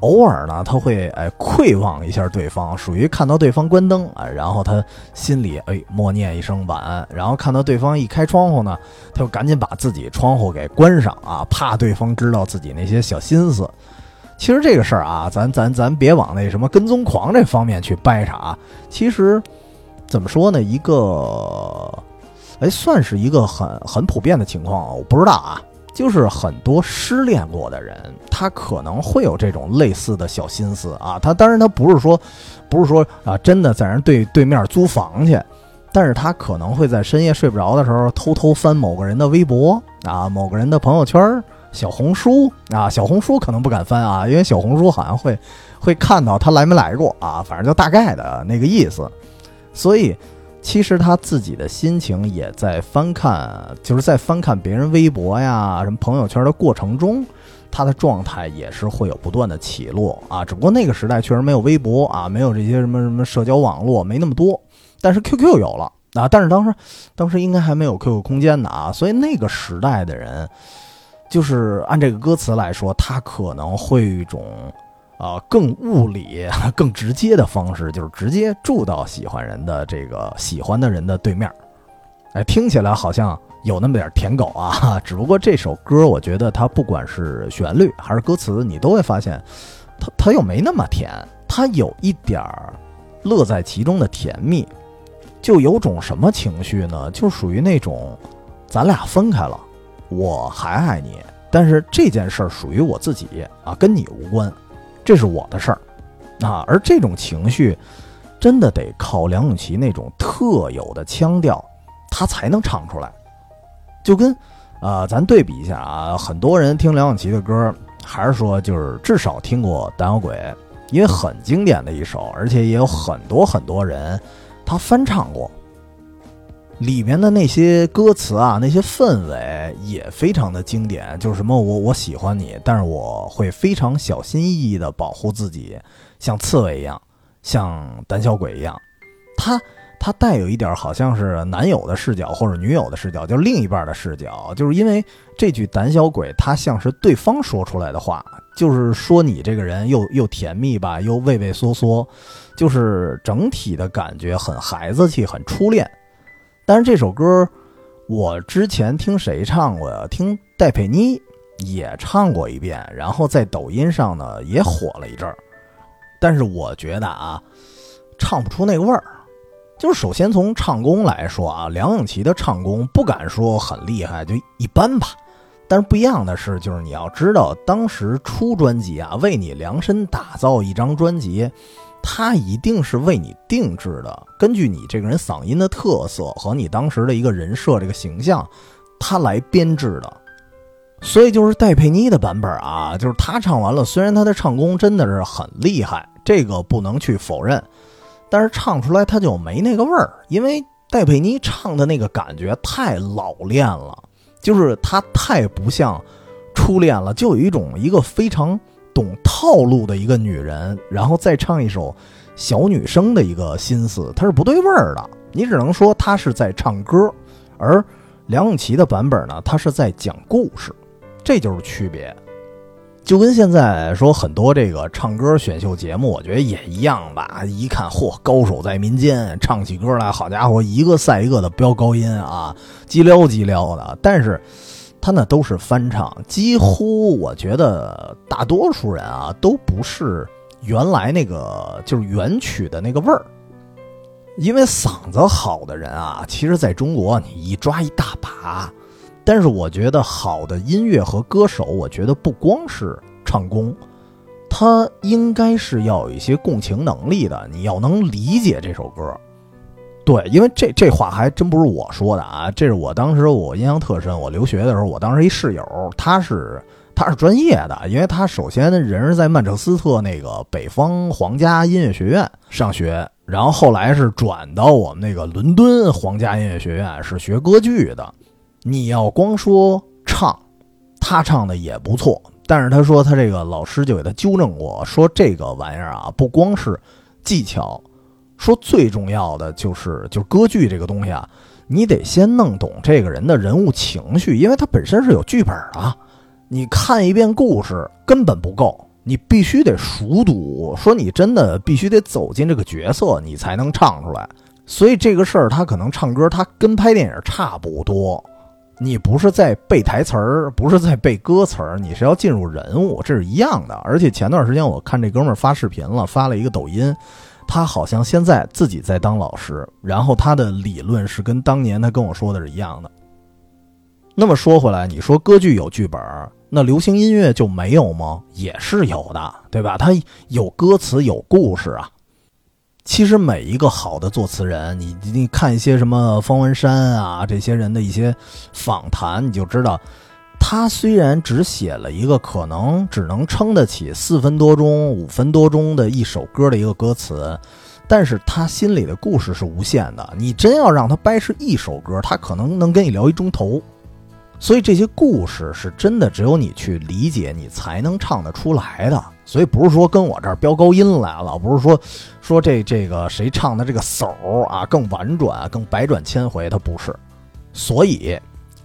偶尔呢，他会哎窥望一下对方，属于看到对方关灯啊，然后他心里哎默念一声晚安，然后看到对方一开窗户呢，他就赶紧把自己窗户给关上啊，怕对方知道自己那些小心思。其实这个事儿啊，咱咱咱别往那什么跟踪狂这方面去掰扯啊，其实。怎么说呢？一个，哎，算是一个很很普遍的情况。我不知道啊，就是很多失恋过的人，他可能会有这种类似的小心思啊。他当然他不是说，不是说啊，真的在人对对面租房去，但是他可能会在深夜睡不着的时候，偷偷翻某个人的微博啊，某个人的朋友圈、小红书啊。小红书可能不敢翻啊，因为小红书好像会会看到他来没来过啊。反正就大概的那个意思。所以，其实他自己的心情也在翻看，就是在翻看别人微博呀、什么朋友圈的过程中，他的状态也是会有不断的起落啊。只不过那个时代确实没有微博啊，没有这些什么什么社交网络，没那么多。但是 QQ 有了啊，但是当时当时应该还没有 QQ 空间呢啊，所以那个时代的人，就是按这个歌词来说，他可能会一种。啊，更物理、更直接的方式，就是直接住到喜欢人的这个喜欢的人的对面。哎，听起来好像有那么点舔狗啊。只不过这首歌，我觉得它不管是旋律还是歌词，你都会发现，它它又没那么甜，它有一点儿乐在其中的甜蜜，就有种什么情绪呢？就属于那种，咱俩分开了，我还爱你，但是这件事儿属于我自己啊，跟你无关。这是我的事儿，啊，而这种情绪，真的得靠梁咏琪那种特有的腔调，他才能唱出来。就跟，呃，咱对比一下啊，很多人听梁咏琪的歌，还是说就是至少听过《胆小鬼》，因为很经典的一首，而且也有很多很多人他翻唱过。里面的那些歌词啊，那些氛围也非常的经典，就是什么我我喜欢你，但是我会非常小心翼翼的保护自己，像刺猬一样，像胆小鬼一样。他他带有一点好像是男友的视角或者女友的视角，就是另一半的视角，就是因为这句胆小鬼，它像是对方说出来的话，就是说你这个人又又甜蜜吧，又畏畏缩缩，就是整体的感觉很孩子气，很初恋。但是这首歌，我之前听谁唱过呀？听戴佩妮也唱过一遍，然后在抖音上呢也火了一阵儿。但是我觉得啊，唱不出那个味儿。就是首先从唱功来说啊，梁咏琪的唱功不敢说很厉害，就一般吧。但是不一样的是，就是你要知道，当时出专辑啊，为你量身打造一张专辑。他一定是为你定制的，根据你这个人嗓音的特色和你当时的一个人设这个形象，他来编制的。所以就是戴佩妮的版本啊，就是他唱完了，虽然他的唱功真的是很厉害，这个不能去否认，但是唱出来他就没那个味儿，因为戴佩妮唱的那个感觉太老练了，就是他太不像初恋了，就有一种一个非常。懂套路的一个女人，然后再唱一首小女生的一个心思，它是不对味儿的。你只能说她是在唱歌，而梁咏琪的版本呢，她是在讲故事，这就是区别。就跟现在说很多这个唱歌选秀节目，我觉得也一样吧。一看，嚯，高手在民间，唱起歌来，好家伙，一个赛一个的飙高音啊，叽撩叽撩的。但是。他那都是翻唱，几乎我觉得大多数人啊都不是原来那个就是原曲的那个味儿。因为嗓子好的人啊，其实在中国你一抓一大把。但是我觉得好的音乐和歌手，我觉得不光是唱功，他应该是要有一些共情能力的，你要能理解这首歌。对，因为这这话还真不是我说的啊，这是我当时我印象特深。我留学的时候，我当时一室友，他是他是专业的，因为他首先人是在曼彻斯特那个北方皇家音乐学院上学，然后后来是转到我们那个伦敦皇家音乐学院是学歌剧的。你要光说唱，他唱的也不错，但是他说他这个老师就给他纠正过，说这个玩意儿啊，不光是技巧。说最重要的就是，就是歌剧这个东西啊，你得先弄懂这个人的人物情绪，因为他本身是有剧本的。你看一遍故事根本不够，你必须得熟读。说你真的必须得走进这个角色，你才能唱出来。所以这个事儿，他可能唱歌，他跟拍电影差不多。你不是在背台词儿，不是在背歌词儿，你是要进入人物，这是一样的。而且前段时间我看这哥们儿发视频了，发了一个抖音。他好像现在自己在当老师，然后他的理论是跟当年他跟我说的是一样的。那么说回来，你说歌剧有剧本，那流行音乐就没有吗？也是有的，对吧？它有歌词，有故事啊。其实每一个好的作词人，你你看一些什么方文山啊这些人的一些访谈，你就知道。他虽然只写了一个可能只能撑得起四分多钟、五分多钟的一首歌的一个歌词，但是他心里的故事是无限的。你真要让他掰是一首歌，他可能能跟你聊一钟头。所以这些故事是真的只有你去理解，你才能唱得出来的。所以不是说跟我这儿飙高音来了，不是说说这这个谁唱的这个手啊更婉转、更百转千回，他不是。所以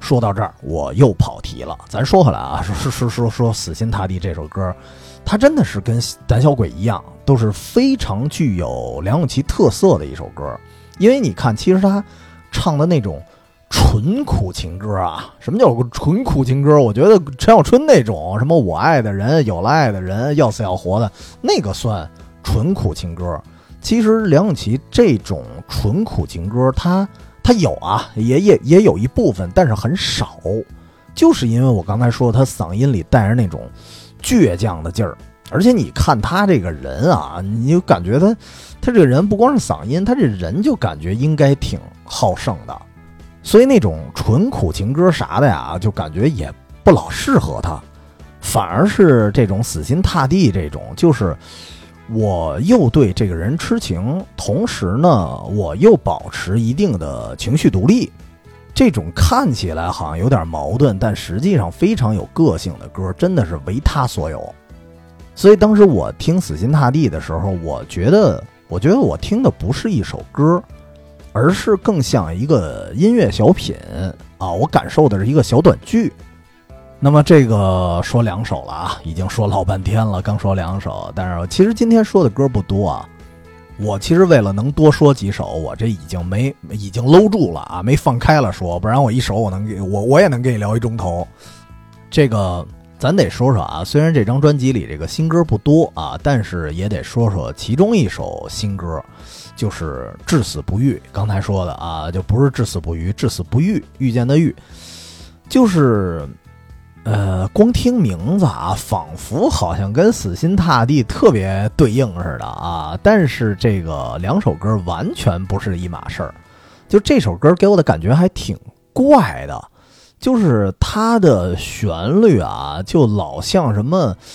说到这儿，我又跑题了。咱说回来啊，说说说说《死心塌地》这首歌，它真的是跟《胆小鬼》一样，都是非常具有梁咏琪特色的一首歌。因为你看，其实他唱的那种。纯苦情歌啊？什么叫纯苦情歌？我觉得陈小春那种什么我爱的人、有了爱的人、要死要活的那个算纯苦情歌。其实梁咏琪这种纯苦情歌，他他有啊，也也也有一部分，但是很少。就是因为我刚才说他嗓音里带着那种倔强的劲儿，而且你看他这个人啊，你就感觉他他这个人不光是嗓音，他这人就感觉应该挺好胜的。所以那种纯苦情歌啥的呀，就感觉也不老适合他，反而是这种死心塌地这种，就是我又对这个人痴情，同时呢，我又保持一定的情绪独立，这种看起来好像有点矛盾，但实际上非常有个性的歌，真的是为他所有。所以当时我听《死心塌地》的时候，我觉得，我觉得我听的不是一首歌。而是更像一个音乐小品啊！我感受的是一个小短剧。那么这个说两首了啊，已经说老半天了，刚说两首。但是其实今天说的歌不多啊。我其实为了能多说几首，我这已经没已经搂住了啊，没放开了说，不然我一首我能给我我也能给你聊一钟头。这个咱得说说啊，虽然这张专辑里这个新歌不多啊，但是也得说说其中一首新歌。就是至死不渝，刚才说的啊，就不是至死不渝，至死不渝，遇见的遇，就是，呃，光听名字啊，仿佛好像跟死心塌地特别对应似的啊，但是这个两首歌完全不是一码事儿，就这首歌给我的感觉还挺怪的，就是它的旋律啊，就老像什么。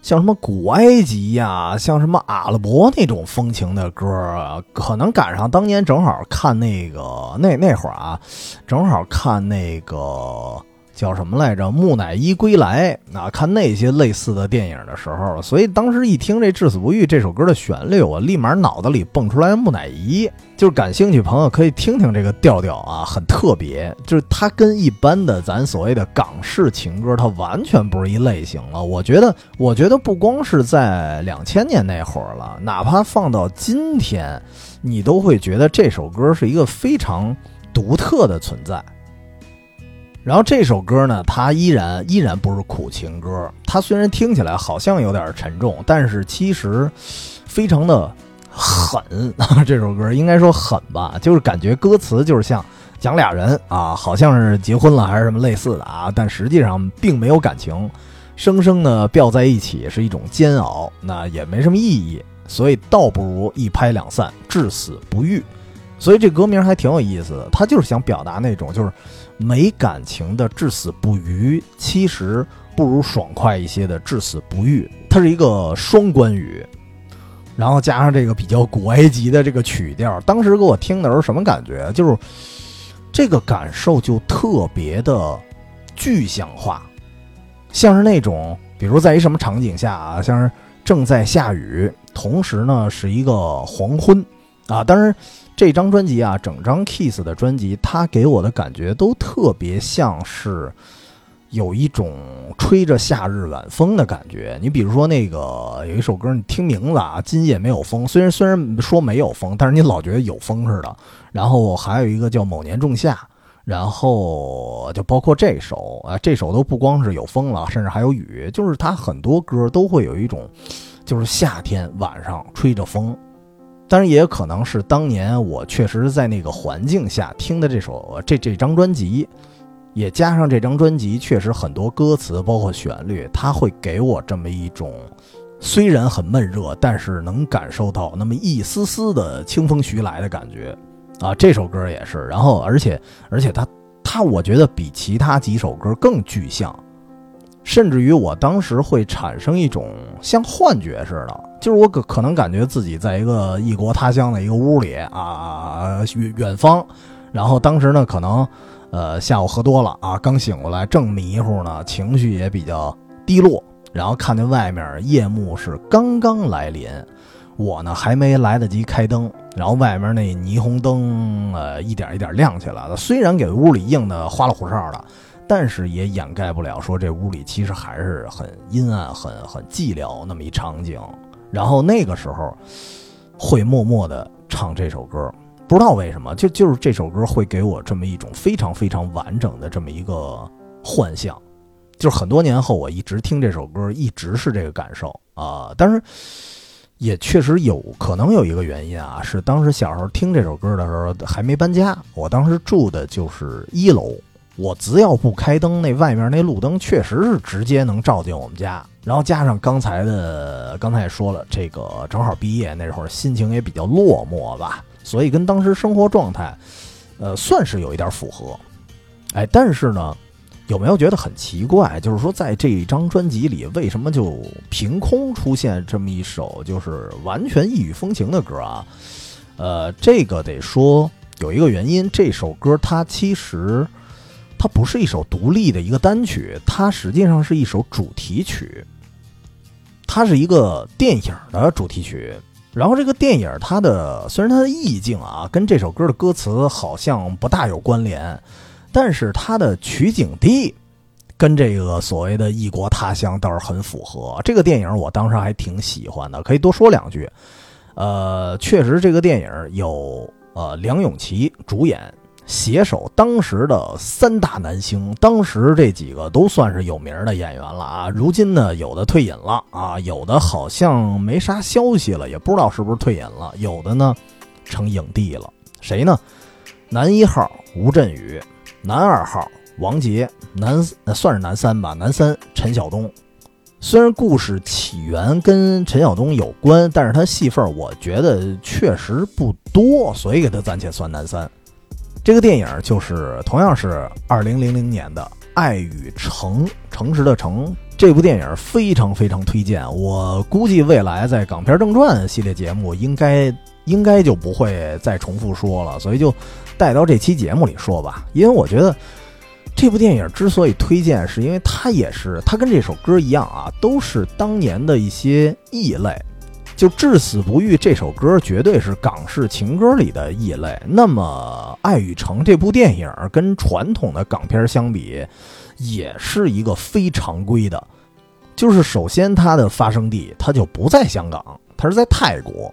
像什么古埃及呀，像什么阿拉伯那种风情的歌啊，可能赶上当年正好看那个那那会儿啊，正好看那个。叫什么来着？木乃伊归来啊！看那些类似的电影的时候，所以当时一听这《至死不渝》这首歌的旋律，我立马脑子里蹦出来木乃伊。就是感兴趣朋友可以听听这个调调啊，很特别。就是它跟一般的咱所谓的港式情歌，它完全不是一类型了。我觉得，我觉得不光是在两千年那会儿了，哪怕放到今天，你都会觉得这首歌是一个非常独特的存在。然后这首歌呢，它依然依然不是苦情歌。它虽然听起来好像有点沉重，但是其实非常的狠。这首歌应该说狠吧，就是感觉歌词就是像讲俩人啊，好像是结婚了还是什么类似的啊，但实际上并没有感情，生生的吊在一起是一种煎熬，那也没什么意义。所以倒不如一拍两散，至死不渝。所以这歌名还挺有意思的，他就是想表达那种就是。没感情的至死不渝，其实不如爽快一些的至死不渝。它是一个双关语，然后加上这个比较古埃及的这个曲调。当时给我听的时候什么感觉？就是这个感受就特别的具象化，像是那种，比如在一什么场景下啊，像是正在下雨，同时呢是一个黄昏啊，当然。这张专辑啊，整张 Kiss 的专辑，它给我的感觉都特别像是有一种吹着夏日晚风的感觉。你比如说那个有一首歌，你听名字啊，《今夜没有风》，虽然虽然说没有风，但是你老觉得有风似的。然后还有一个叫《某年仲夏》，然后就包括这首啊，这首都不光是有风了，甚至还有雨，就是它很多歌都会有一种，就是夏天晚上吹着风。当然，也可能是当年我确实在那个环境下听的这首这这张专辑，也加上这张专辑确实很多歌词包括旋律，它会给我这么一种虽然很闷热，但是能感受到那么一丝丝的清风徐来的感觉啊！这首歌也是，然后而且而且它它我觉得比其他几首歌更具象。甚至于我当时会产生一种像幻觉似的，就是我可可能感觉自己在一个异国他乡的一个屋里啊，远远方，然后当时呢，可能呃下午喝多了啊，刚醒过来，正迷糊呢，情绪也比较低落，然后看见外面夜幕是刚刚来临，我呢还没来得及开灯，然后外面那霓虹灯呃一点一点亮起来了，虽然给屋里映得花里胡哨的。但是也掩盖不了，说这屋里其实还是很阴暗、很很寂寥那么一场景。然后那个时候，会默默的唱这首歌，不知道为什么，就就是这首歌会给我这么一种非常非常完整的这么一个幻象。就是很多年后，我一直听这首歌，一直是这个感受啊。但是也确实有可能有一个原因啊，是当时小时候听这首歌的时候还没搬家，我当时住的就是一楼。我只要不开灯，那外面那路灯确实是直接能照进我们家。然后加上刚才的，刚才也说了，这个正好毕业那会儿，心情也比较落寞吧，所以跟当时生活状态，呃，算是有一点符合。哎，但是呢，有没有觉得很奇怪？就是说，在这一张专辑里，为什么就凭空出现这么一首就是完全异域风情的歌啊？呃，这个得说有一个原因，这首歌它其实。它不是一首独立的一个单曲，它实际上是一首主题曲。它是一个电影的主题曲。然后这个电影，它的虽然它的意境啊，跟这首歌的歌词好像不大有关联，但是它的取景地跟这个所谓的异国他乡倒是很符合。这个电影我当时还挺喜欢的，可以多说两句。呃，确实这个电影有呃梁咏琪主演。携手当时的三大男星，当时这几个都算是有名的演员了啊。如今呢，有的退隐了啊，有的好像没啥消息了，也不知道是不是退隐了。有的呢，成影帝了。谁呢？男一号吴镇宇，男二号王杰，男算是男三吧，男三陈晓东。虽然故事起源跟陈晓东有关，但是他戏份我觉得确实不多，所以给他暂且算男三。这个电影就是同样是二零零零年的《爱与诚》，诚实的诚。这部电影非常非常推荐。我估计未来在港片正传系列节目应该应该就不会再重复说了，所以就带到这期节目里说吧。因为我觉得这部电影之所以推荐，是因为它也是它跟这首歌一样啊，都是当年的一些异类。就至死不渝这首歌绝对是港式情歌里的异类。那么《爱与诚》这部电影跟传统的港片相比，也是一个非常规的。就是首先它的发生地它就不在香港，它是在泰国。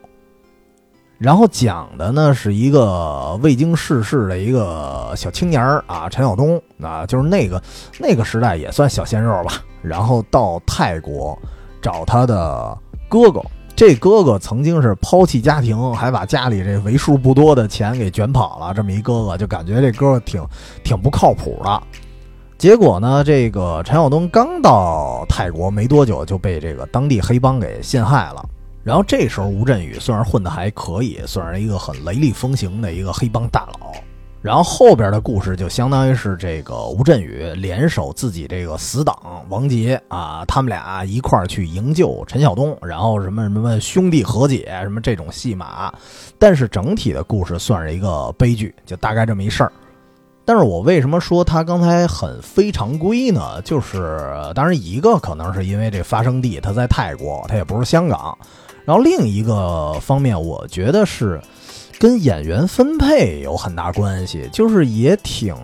然后讲的呢是一个未经世事的一个小青年儿啊，陈晓东啊，就是那个那个时代也算小鲜肉吧。然后到泰国找他的哥哥。这哥哥曾经是抛弃家庭，还把家里这为数不多的钱给卷跑了。这么一哥哥，就感觉这哥哥挺挺不靠谱的。结果呢，这个陈晓东刚到泰国没多久，就被这个当地黑帮给陷害了。然后这时候吴镇宇算是混得还可以，算是一个很雷厉风行的一个黑帮大佬。然后后边的故事就相当于是这个吴镇宇联手自己这个死党王杰啊，他们俩一块儿去营救陈晓东，然后什么什么兄弟和解什么这种戏码，但是整体的故事算是一个悲剧，就大概这么一事儿。但是我为什么说他刚才很非常规呢？就是当然一个可能是因为这发生地他在泰国，他也不是香港，然后另一个方面我觉得是。跟演员分配有很大关系，就是也挺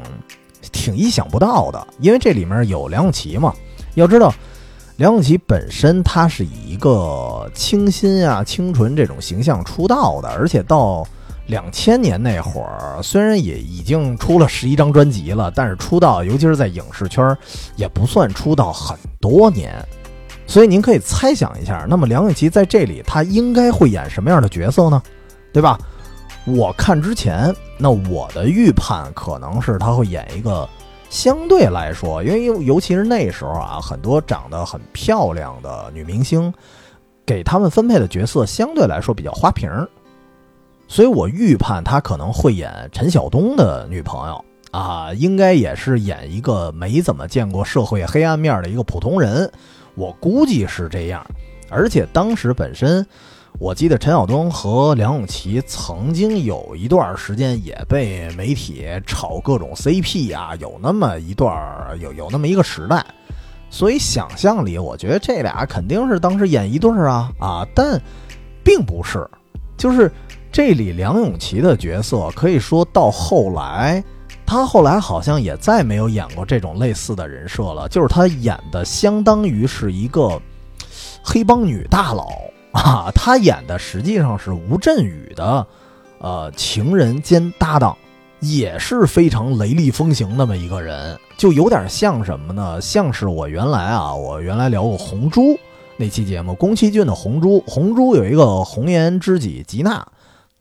挺意想不到的，因为这里面有梁咏琪嘛。要知道，梁咏琪本身她是以一个清新啊、清纯这种形象出道的，而且到两千年那会儿，虽然也已经出了十一张专辑了，但是出道，尤其是在影视圈，也不算出道很多年。所以您可以猜想一下，那么梁咏琪在这里，她应该会演什么样的角色呢？对吧？我看之前，那我的预判可能是他会演一个相对来说，因为尤尤其是那时候啊，很多长得很漂亮的女明星，给他们分配的角色相对来说比较花瓶儿，所以我预判他可能会演陈晓东的女朋友啊，应该也是演一个没怎么见过社会黑暗面的一个普通人，我估计是这样，而且当时本身。我记得陈晓东和梁咏琪曾经有一段时间也被媒体炒各种 CP 啊，有那么一段有有那么一个时代。所以想象里，我觉得这俩肯定是当时演一对儿啊 啊，但并不是，就是这里梁咏琪的角色，可以说到后来，她后来好像也再没有演过这种类似的人设了，就是她演的相当于是一个黑帮女大佬 啊，他演的实际上是吴镇宇的呃情人兼搭档。也是非常雷厉风行那么一个人，就有点像什么呢？像是我原来啊，我原来聊过《红猪》那期节目，宫崎骏的《红猪》。红猪有一个红颜知己吉娜，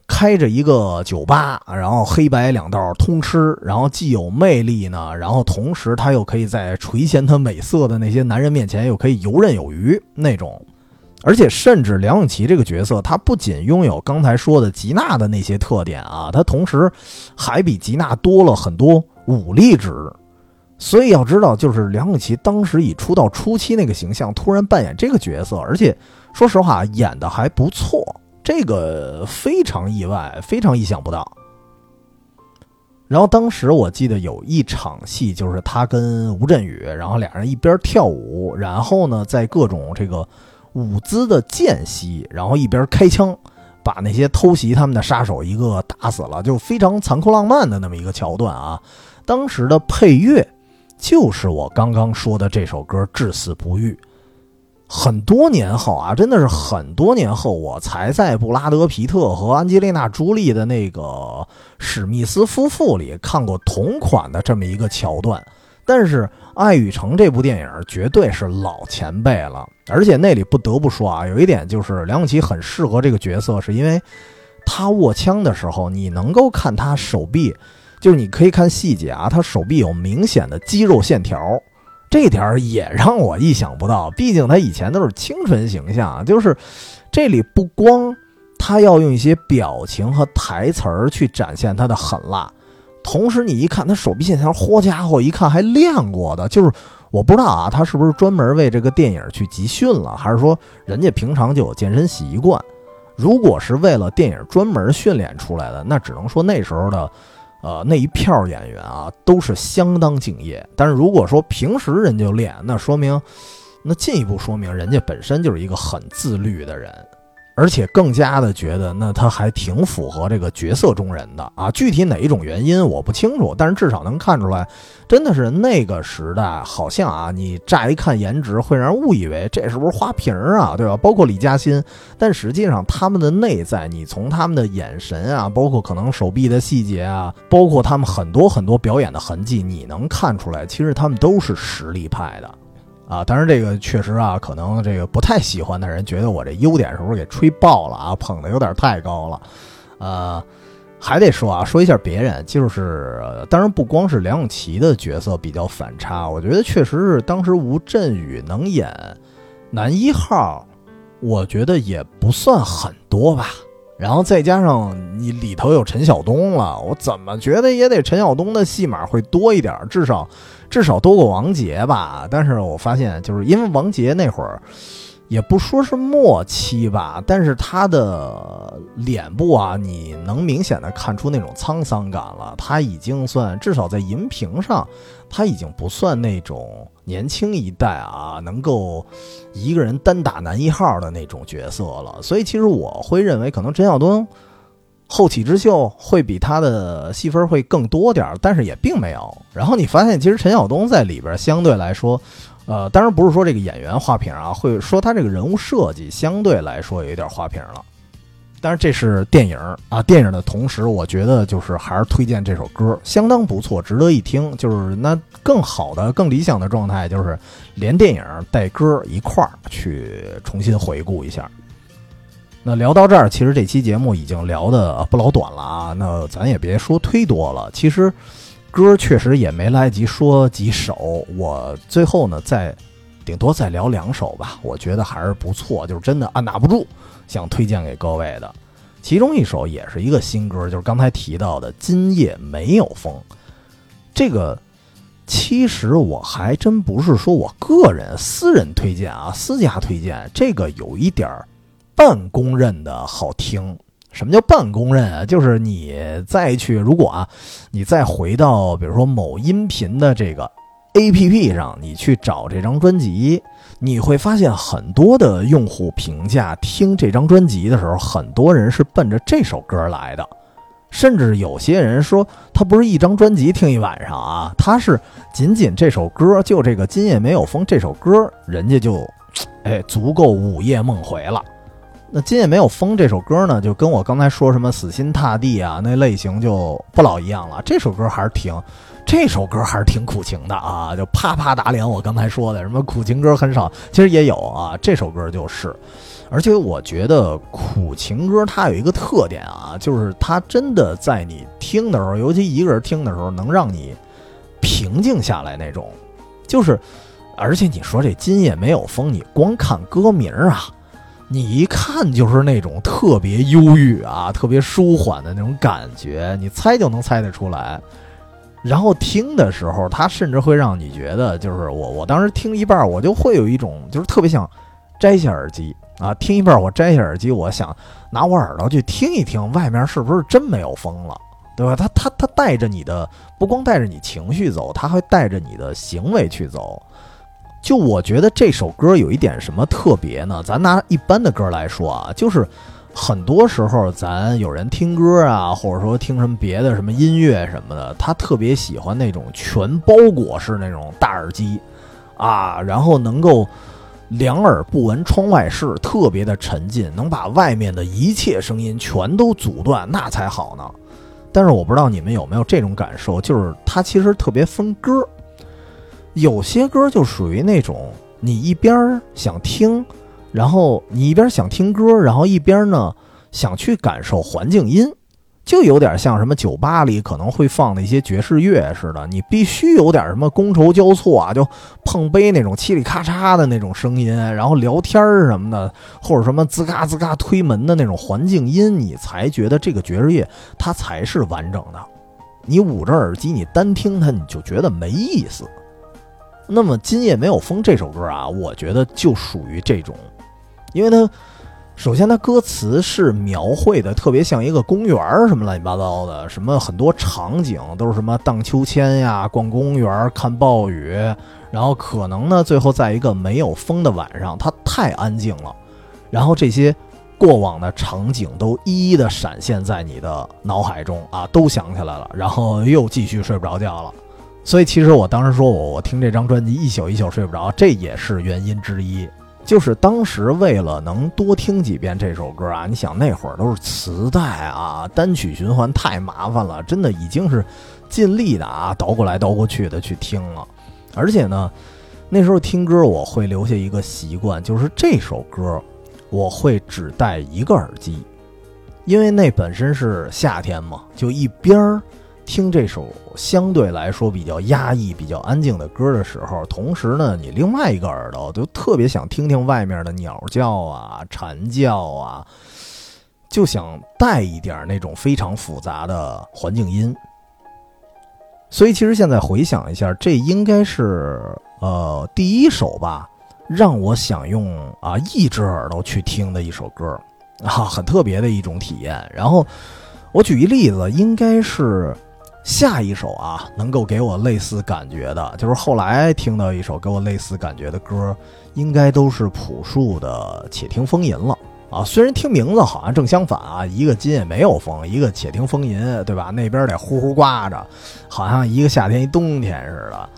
开着一个酒吧，然后黑白两道通吃，然后既有魅力呢，然后同时他又可以在垂涎他美色的那些男人面前又可以游刃有余那种。而且，甚至梁咏琪这个角色，她不仅拥有刚才说的吉娜的那些特点啊，她同时还比吉娜多了很多武力值。所以要知道，就是梁咏琪当时以出道初期那个形象，突然扮演这个角色，而且说实话演的还不错，这个非常意外，非常意想不到。然后当时我记得有一场戏，就是她跟吴镇宇，然后俩人一边跳舞，然后呢，在各种这个。舞姿的间隙，然后一边开枪，把那些偷袭他们的杀手一个打死了，就非常残酷浪漫的那么一个桥段啊！当时的配乐就是我刚刚说的这首歌《至死不渝》。很多年后啊，真的是很多年后，我才在布拉德皮特和安吉丽娜朱莉的那个史密斯夫妇里看过同款的这么一个桥段。但是《爱与诚》这部电影绝对是老前辈了，而且那里不得不说啊，有一点就是梁咏琪很适合这个角色，是因为他握枪的时候，你能够看他手臂，就是你可以看细节啊，他手臂有明显的肌肉线条，这点也让我意想不到。毕竟他以前都是清纯形象，就是这里不光他要用一些表情和台词儿去展现他的狠辣。同时，你一看他手臂线条，嚯家伙，一看还练过的，就是我不知道啊，他是不是专门为这个电影去集训了，还是说人家平常就有健身习惯？如果是为了电影专门训练出来的，那只能说那时候的，呃，那一票演员啊都是相当敬业。但是如果说平时人就练，那说明，那进一步说明人家本身就是一个很自律的人。而且更加的觉得，那他还挺符合这个角色中人的啊。具体哪一种原因我不清楚，但是至少能看出来，真的是那个时代，好像啊，你乍一看颜值会让人误以为这是不是花瓶啊，对吧？包括李嘉欣，但实际上他们的内在，你从他们的眼神啊，包括可能手臂的细节啊，包括他们很多很多表演的痕迹，你能看出来，其实他们都是实力派的。啊，当然这个确实啊，可能这个不太喜欢的人觉得我这优点是不是给吹爆了啊？捧的有点太高了，呃，还得说啊，说一下别人，就是当然不光是梁咏琪的角色比较反差，我觉得确实是当时吴镇宇能演男一号，我觉得也不算很多吧。然后再加上你里头有陈晓东了，我怎么觉得也得陈晓东的戏码会多一点，至少。至少多过王杰吧，但是我发现，就是因为王杰那会儿，也不说是末期吧，但是他的脸部啊，你能明显的看出那种沧桑感了。他已经算至少在荧屏上，他已经不算那种年轻一代啊，能够一个人单打男一号的那种角色了。所以其实我会认为，可能陈晓东。后起之秀会比他的戏份会更多点儿，但是也并没有。然后你发现，其实陈晓东在里边相对来说，呃，当然不是说这个演员花瓶啊，会说他这个人物设计相对来说有一点花瓶了。但是这是电影啊，电影的同时，我觉得就是还是推荐这首歌，相当不错，值得一听。就是那更好的、更理想的状态，就是连电影带歌一块儿去重新回顾一下。那聊到这儿，其实这期节目已经聊的不老短了啊。那咱也别说忒多了。其实歌确实也没来得及说几首，我最后呢再顶多再聊两首吧。我觉得还是不错，就是真的按捺不住想推荐给各位的。其中一首也是一个新歌，就是刚才提到的《今夜没有风》。这个其实我还真不是说我个人私人推荐啊，私家推荐，这个有一点。半公认的好听。什么叫半公认啊？就是你再去，如果啊，你再回到比如说某音频的这个 A P P 上，你去找这张专辑，你会发现很多的用户评价听这张专辑的时候，很多人是奔着这首歌来的，甚至有些人说他不是一张专辑听一晚上啊，他是仅仅这首歌，就这个今夜没有风这首歌，人家就哎足够午夜梦回了。那今夜没有风这首歌呢，就跟我刚才说什么死心塌地啊那类型就不老一样了。这首歌还是挺，这首歌还是挺苦情的啊，就啪啪打脸。我刚才说的什么苦情歌很少，其实也有啊。这首歌就是，而且我觉得苦情歌它有一个特点啊，就是它真的在你听的时候，尤其一个人听的时候，能让你平静下来那种。就是，而且你说这今夜没有风，你光看歌名啊。你一看就是那种特别忧郁啊、特别舒缓的那种感觉，你猜就能猜得出来。然后听的时候，它甚至会让你觉得，就是我我当时听一半，我就会有一种就是特别想摘下耳机啊，听一半我摘下耳机，我想拿我耳朵去听一听，外面是不是真没有风了，对吧？它它它带着你的，不光带着你情绪走，它会带着你的行为去走。就我觉得这首歌有一点什么特别呢？咱拿一般的歌来说啊，就是很多时候咱有人听歌啊，或者说听什么别的什么音乐什么的，他特别喜欢那种全包裹式那种大耳机啊，然后能够两耳不闻窗外事，特别的沉浸，能把外面的一切声音全都阻断，那才好呢。但是我不知道你们有没有这种感受，就是它其实特别分歌。有些歌就属于那种你一边想听，然后你一边想听歌，然后一边呢想去感受环境音，就有点像什么酒吧里可能会放的一些爵士乐似的。你必须有点什么觥筹交错啊，就碰杯那种嘁里咔嚓的那种声音，然后聊天什么的，或者什么吱嘎吱嘎推门的那种环境音，你才觉得这个爵士乐它才是完整的。你捂着耳机，你单听它，你就觉得没意思。那么今夜没有风这首歌啊，我觉得就属于这种，因为它首先它歌词是描绘的特别像一个公园什么乱七八糟的，什么很多场景都是什么荡秋千呀、逛公园、看暴雨，然后可能呢最后在一个没有风的晚上，它太安静了，然后这些过往的场景都一一的闪现在你的脑海中啊，都想起来了，然后又继续睡不着觉了。所以其实我当时说我我听这张专辑一宿一宿睡不着，这也是原因之一。就是当时为了能多听几遍这首歌啊，你想那会儿都是磁带啊，单曲循环太麻烦了，真的已经是尽力的啊，倒过来倒过去的去听了。而且呢，那时候听歌我会留下一个习惯，就是这首歌我会只带一个耳机，因为那本身是夏天嘛，就一边儿。听这首相对来说比较压抑、比较安静的歌的时候，同时呢，你另外一个耳朵就特别想听听外面的鸟叫啊、蝉叫啊，就想带一点那种非常复杂的环境音。所以，其实现在回想一下，这应该是呃第一首吧，让我想用啊一只耳朵去听的一首歌啊，很特别的一种体验。然后我举一例子，应该是。下一首啊，能够给我类似感觉的，就是后来听到一首给我类似感觉的歌，应该都是朴树的《且听风吟》了啊。虽然听名字好像正相反啊，一个今夜没有风，一个且听风吟，对吧？那边得呼呼刮着，好像一个夏天一冬天似的。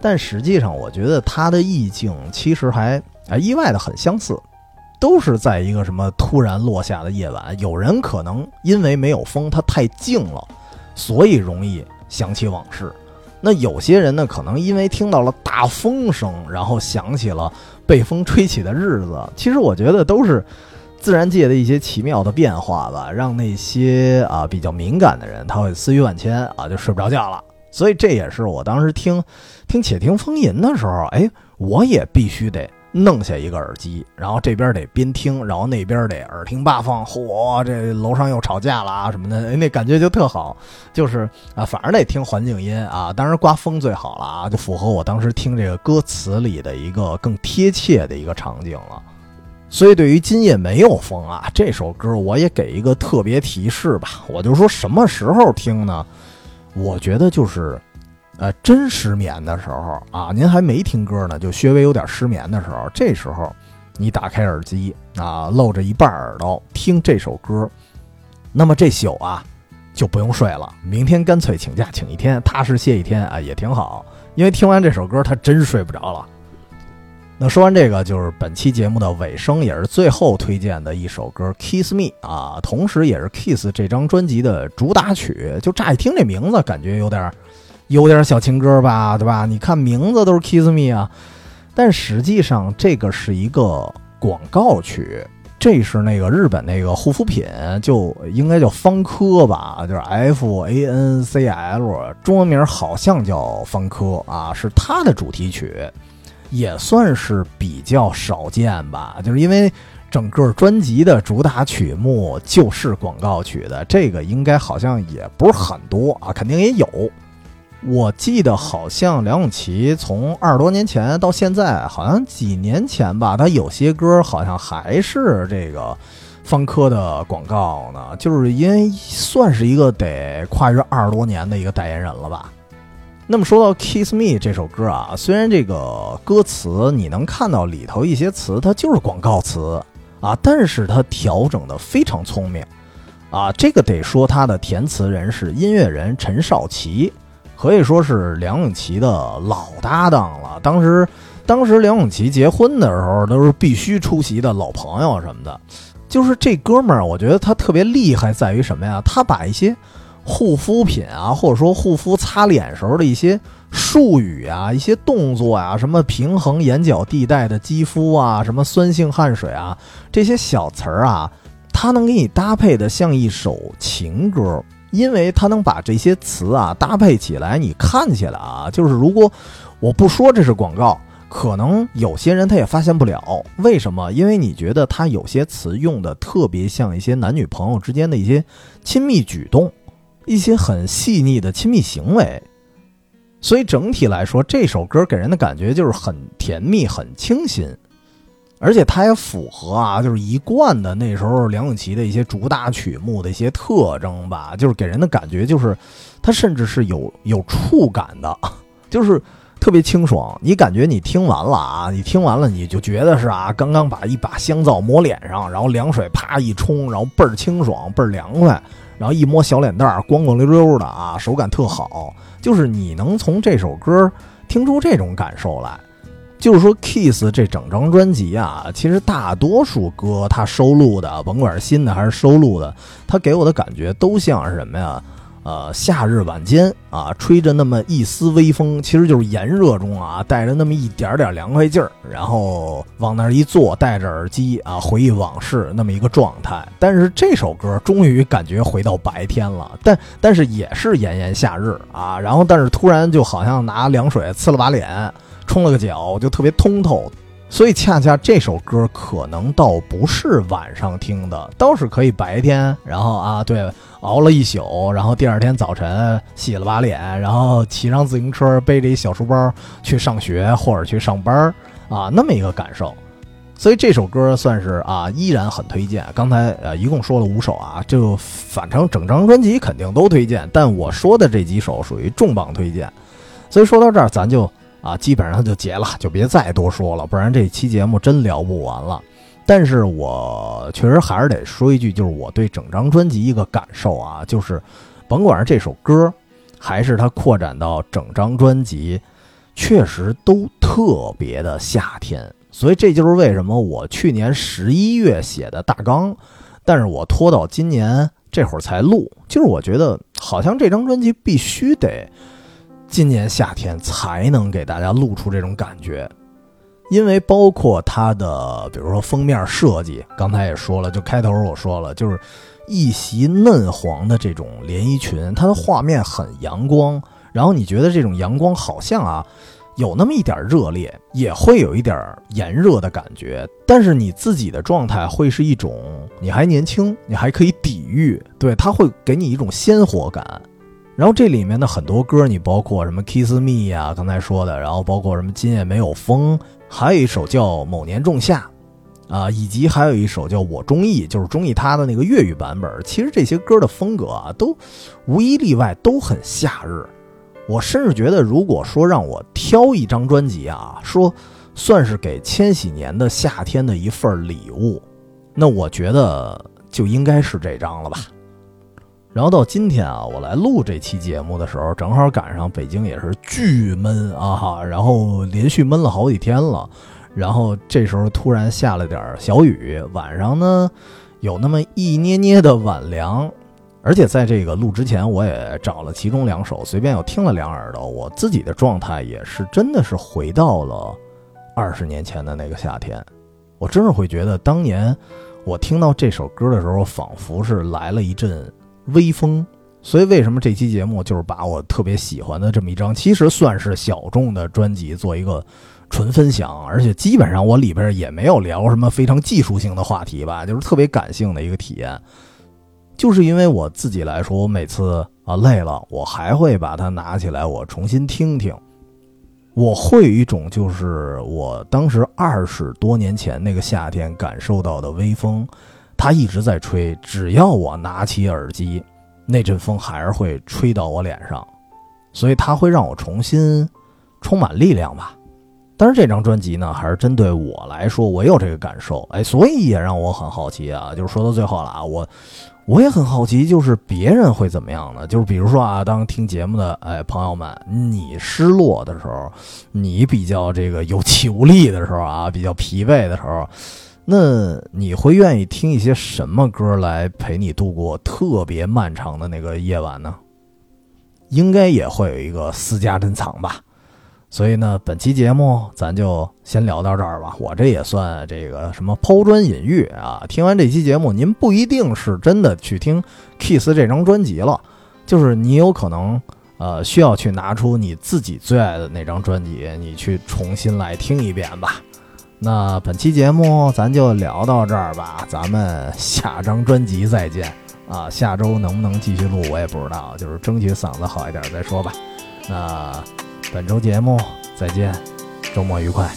但实际上，我觉得它的意境其实还还意外的很相似，都是在一个什么突然落下的夜晚。有人可能因为没有风，它太静了。所以容易想起往事，那有些人呢，可能因为听到了大风声，然后想起了被风吹起的日子。其实我觉得都是自然界的一些奇妙的变化吧，让那些啊比较敏感的人，他会思绪万千啊，就睡不着觉了。所以这也是我当时听听《且听风吟》的时候，哎，我也必须得。弄下一个耳机，然后这边得边听，然后那边得耳听八方。嚯，这楼上又吵架了啊什么的，那感觉就特好。就是啊，反正得听环境音啊，当然刮风最好了啊，就符合我当时听这个歌词里的一个更贴切的一个场景了。所以对于今夜没有风啊这首歌，我也给一个特别提示吧，我就说什么时候听呢？我觉得就是，呃，真失眠的时候啊，您还没听歌呢，就稍微有点失眠的时候，这时候你打开耳机啊，露着一半耳朵听这首歌，那么这宿啊就不用睡了，明天干脆请假请一天，踏实歇一天啊，也挺好。因为听完这首歌，他真睡不着了。那说完这个，就是本期节目的尾声，也是最后推荐的一首歌《Kiss Me》啊，同时也是 Kiss 这张专辑的主打曲。就乍一听这名字，感觉有点有点小情歌吧，对吧？你看名字都是 Kiss Me 啊，但实际上这个是一个广告曲。这是那个日本那个护肤品，就应该叫芳科吧，就是 F A N C L，中文名好像叫芳科啊，是它的主题曲，也算是比较少见吧。就是因为整个专辑的主打曲目就是广告曲的，这个应该好像也不是很多啊，肯定也有。我记得好像梁咏琪从二十多年前到现在，好像几年前吧，他有些歌好像还是这个方科的广告呢，就是因为算是一个得跨越二十多年的一个代言人了吧。那么说到《Kiss Me》这首歌啊，虽然这个歌词你能看到里头一些词它就是广告词啊，但是它调整的非常聪明啊，这个得说他的填词人是音乐人陈少琪。可以说是梁咏琪的老搭档了。当时，当时梁咏琪结婚的时候，都是必须出席的老朋友什么的。就是这哥们儿，我觉得他特别厉害，在于什么呀？他把一些护肤品啊，或者说护肤擦脸时候的一些术语啊、一些动作啊，什么平衡眼角地带的肌肤啊，什么酸性汗水啊，这些小词儿啊，他能给你搭配的像一首情歌。因为他能把这些词啊搭配起来，你看起来啊，就是如果我不说这是广告，可能有些人他也发现不了。为什么？因为你觉得他有些词用的特别像一些男女朋友之间的一些亲密举动，一些很细腻的亲密行为。所以整体来说，这首歌给人的感觉就是很甜蜜、很清新。而且它也符合啊，就是一贯的那时候梁咏琪的一些主打曲目的一些特征吧，就是给人的感觉就是，它甚至是有有触感的，就是特别清爽。你感觉你听完了啊，你听完了你就觉得是啊，刚刚把一把香皂抹脸上，然后凉水啪一冲，然后倍儿清爽，倍儿凉快，然后一摸小脸蛋儿光光溜溜的啊，手感特好，就是你能从这首歌听出这种感受来。就是说，Kiss 这整张专辑啊，其实大多数歌它收录的，甭管是新的还是收录的，它给我的感觉都像是什么呀？呃，夏日晚间啊，吹着那么一丝微风，其实就是炎热中啊，带着那么一点点凉快劲儿，然后往那儿一坐，戴着耳机啊，回忆往事那么一个状态。但是这首歌终于感觉回到白天了，但但是也是炎炎夏日啊，然后但是突然就好像拿凉水呲了把脸。冲了个脚就特别通透，所以恰恰这首歌可能倒不是晚上听的，倒是可以白天。然后啊，对，熬了一宿，然后第二天早晨洗了把脸，然后骑上自行车，背着一小书包去上学或者去上班啊，那么一个感受。所以这首歌算是啊，依然很推荐。刚才呃，一共说了五首啊，就反正整张专辑肯定都推荐，但我说的这几首属于重磅推荐。所以说到这儿，咱就。啊，基本上就结了，就别再多说了，不然这期节目真聊不完了。但是我确实还是得说一句，就是我对整张专辑一个感受啊，就是甭管是这首歌，还是它扩展到整张专辑，确实都特别的夏天。所以这就是为什么我去年十一月写的大纲，但是我拖到今年这会儿才录，就是我觉得好像这张专辑必须得。今年夏天才能给大家露出这种感觉，因为包括它的，比如说封面设计，刚才也说了，就开头我说了，就是一袭嫩黄的这种连衣裙，它的画面很阳光，然后你觉得这种阳光好像啊，有那么一点热烈，也会有一点炎热的感觉，但是你自己的状态会是一种你还年轻，你还可以抵御，对，它会给你一种鲜活感。然后这里面的很多歌，你包括什么《Kiss Me》呀，刚才说的，然后包括什么《今夜没有风》，还有一首叫《某年仲夏》，啊，以及还有一首叫《我中意》，就是中意他的那个粤语版本。其实这些歌的风格啊，都无一例外都很夏日。我甚至觉得，如果说让我挑一张专辑啊，说算是给千禧年的夏天的一份礼物，那我觉得就应该是这张了吧。然后到今天啊，我来录这期节目的时候，正好赶上北京也是巨闷啊，然后连续闷了好几天了。然后这时候突然下了点小雨，晚上呢有那么一捏捏的晚凉。而且在这个录之前，我也找了其中两首，随便又听了两耳朵，我自己的状态也是真的是回到了二十年前的那个夏天。我真是会觉得，当年我听到这首歌的时候，仿佛是来了一阵微风。所以为什么这期节目就是把我特别喜欢的这么一张，其实算是小众的专辑做一个纯分享，而且基本上我里边也没有聊什么非常技术性的话题吧，就是特别感性的一个体验。就是因为我自己来说，我每次啊累了，我还会把它拿起来，我重新听听。我会有一种就是我当时二十多年前那个夏天感受到的微风，他一直在吹。只要我拿起耳机，那阵风还是会吹到我脸上，所以它会让我重新充满力量吧。但是这张专辑呢，还是针对我来说，我有这个感受，哎，所以也让我很好奇啊。就是说到最后了啊，我。我也很好奇，就是别人会怎么样呢？就是比如说啊，当听节目的哎朋友们，你失落的时候，你比较这个有气无力的时候啊，比较疲惫的时候，那你会愿意听一些什么歌来陪你度过特别漫长的那个夜晚呢？应该也会有一个私家珍藏吧。所以呢，本期节目咱就先聊到这儿吧。我这也算这个什么抛砖引玉啊。听完这期节目，您不一定是真的去听 Kiss 这张专辑了，就是你有可能呃需要去拿出你自己最爱的那张专辑，你去重新来听一遍吧。那本期节目咱就聊到这儿吧，咱们下张专辑再见啊。下周能不能继续录我也不知道，就是争取嗓子好一点再说吧。那。本周节目再见，周末愉快。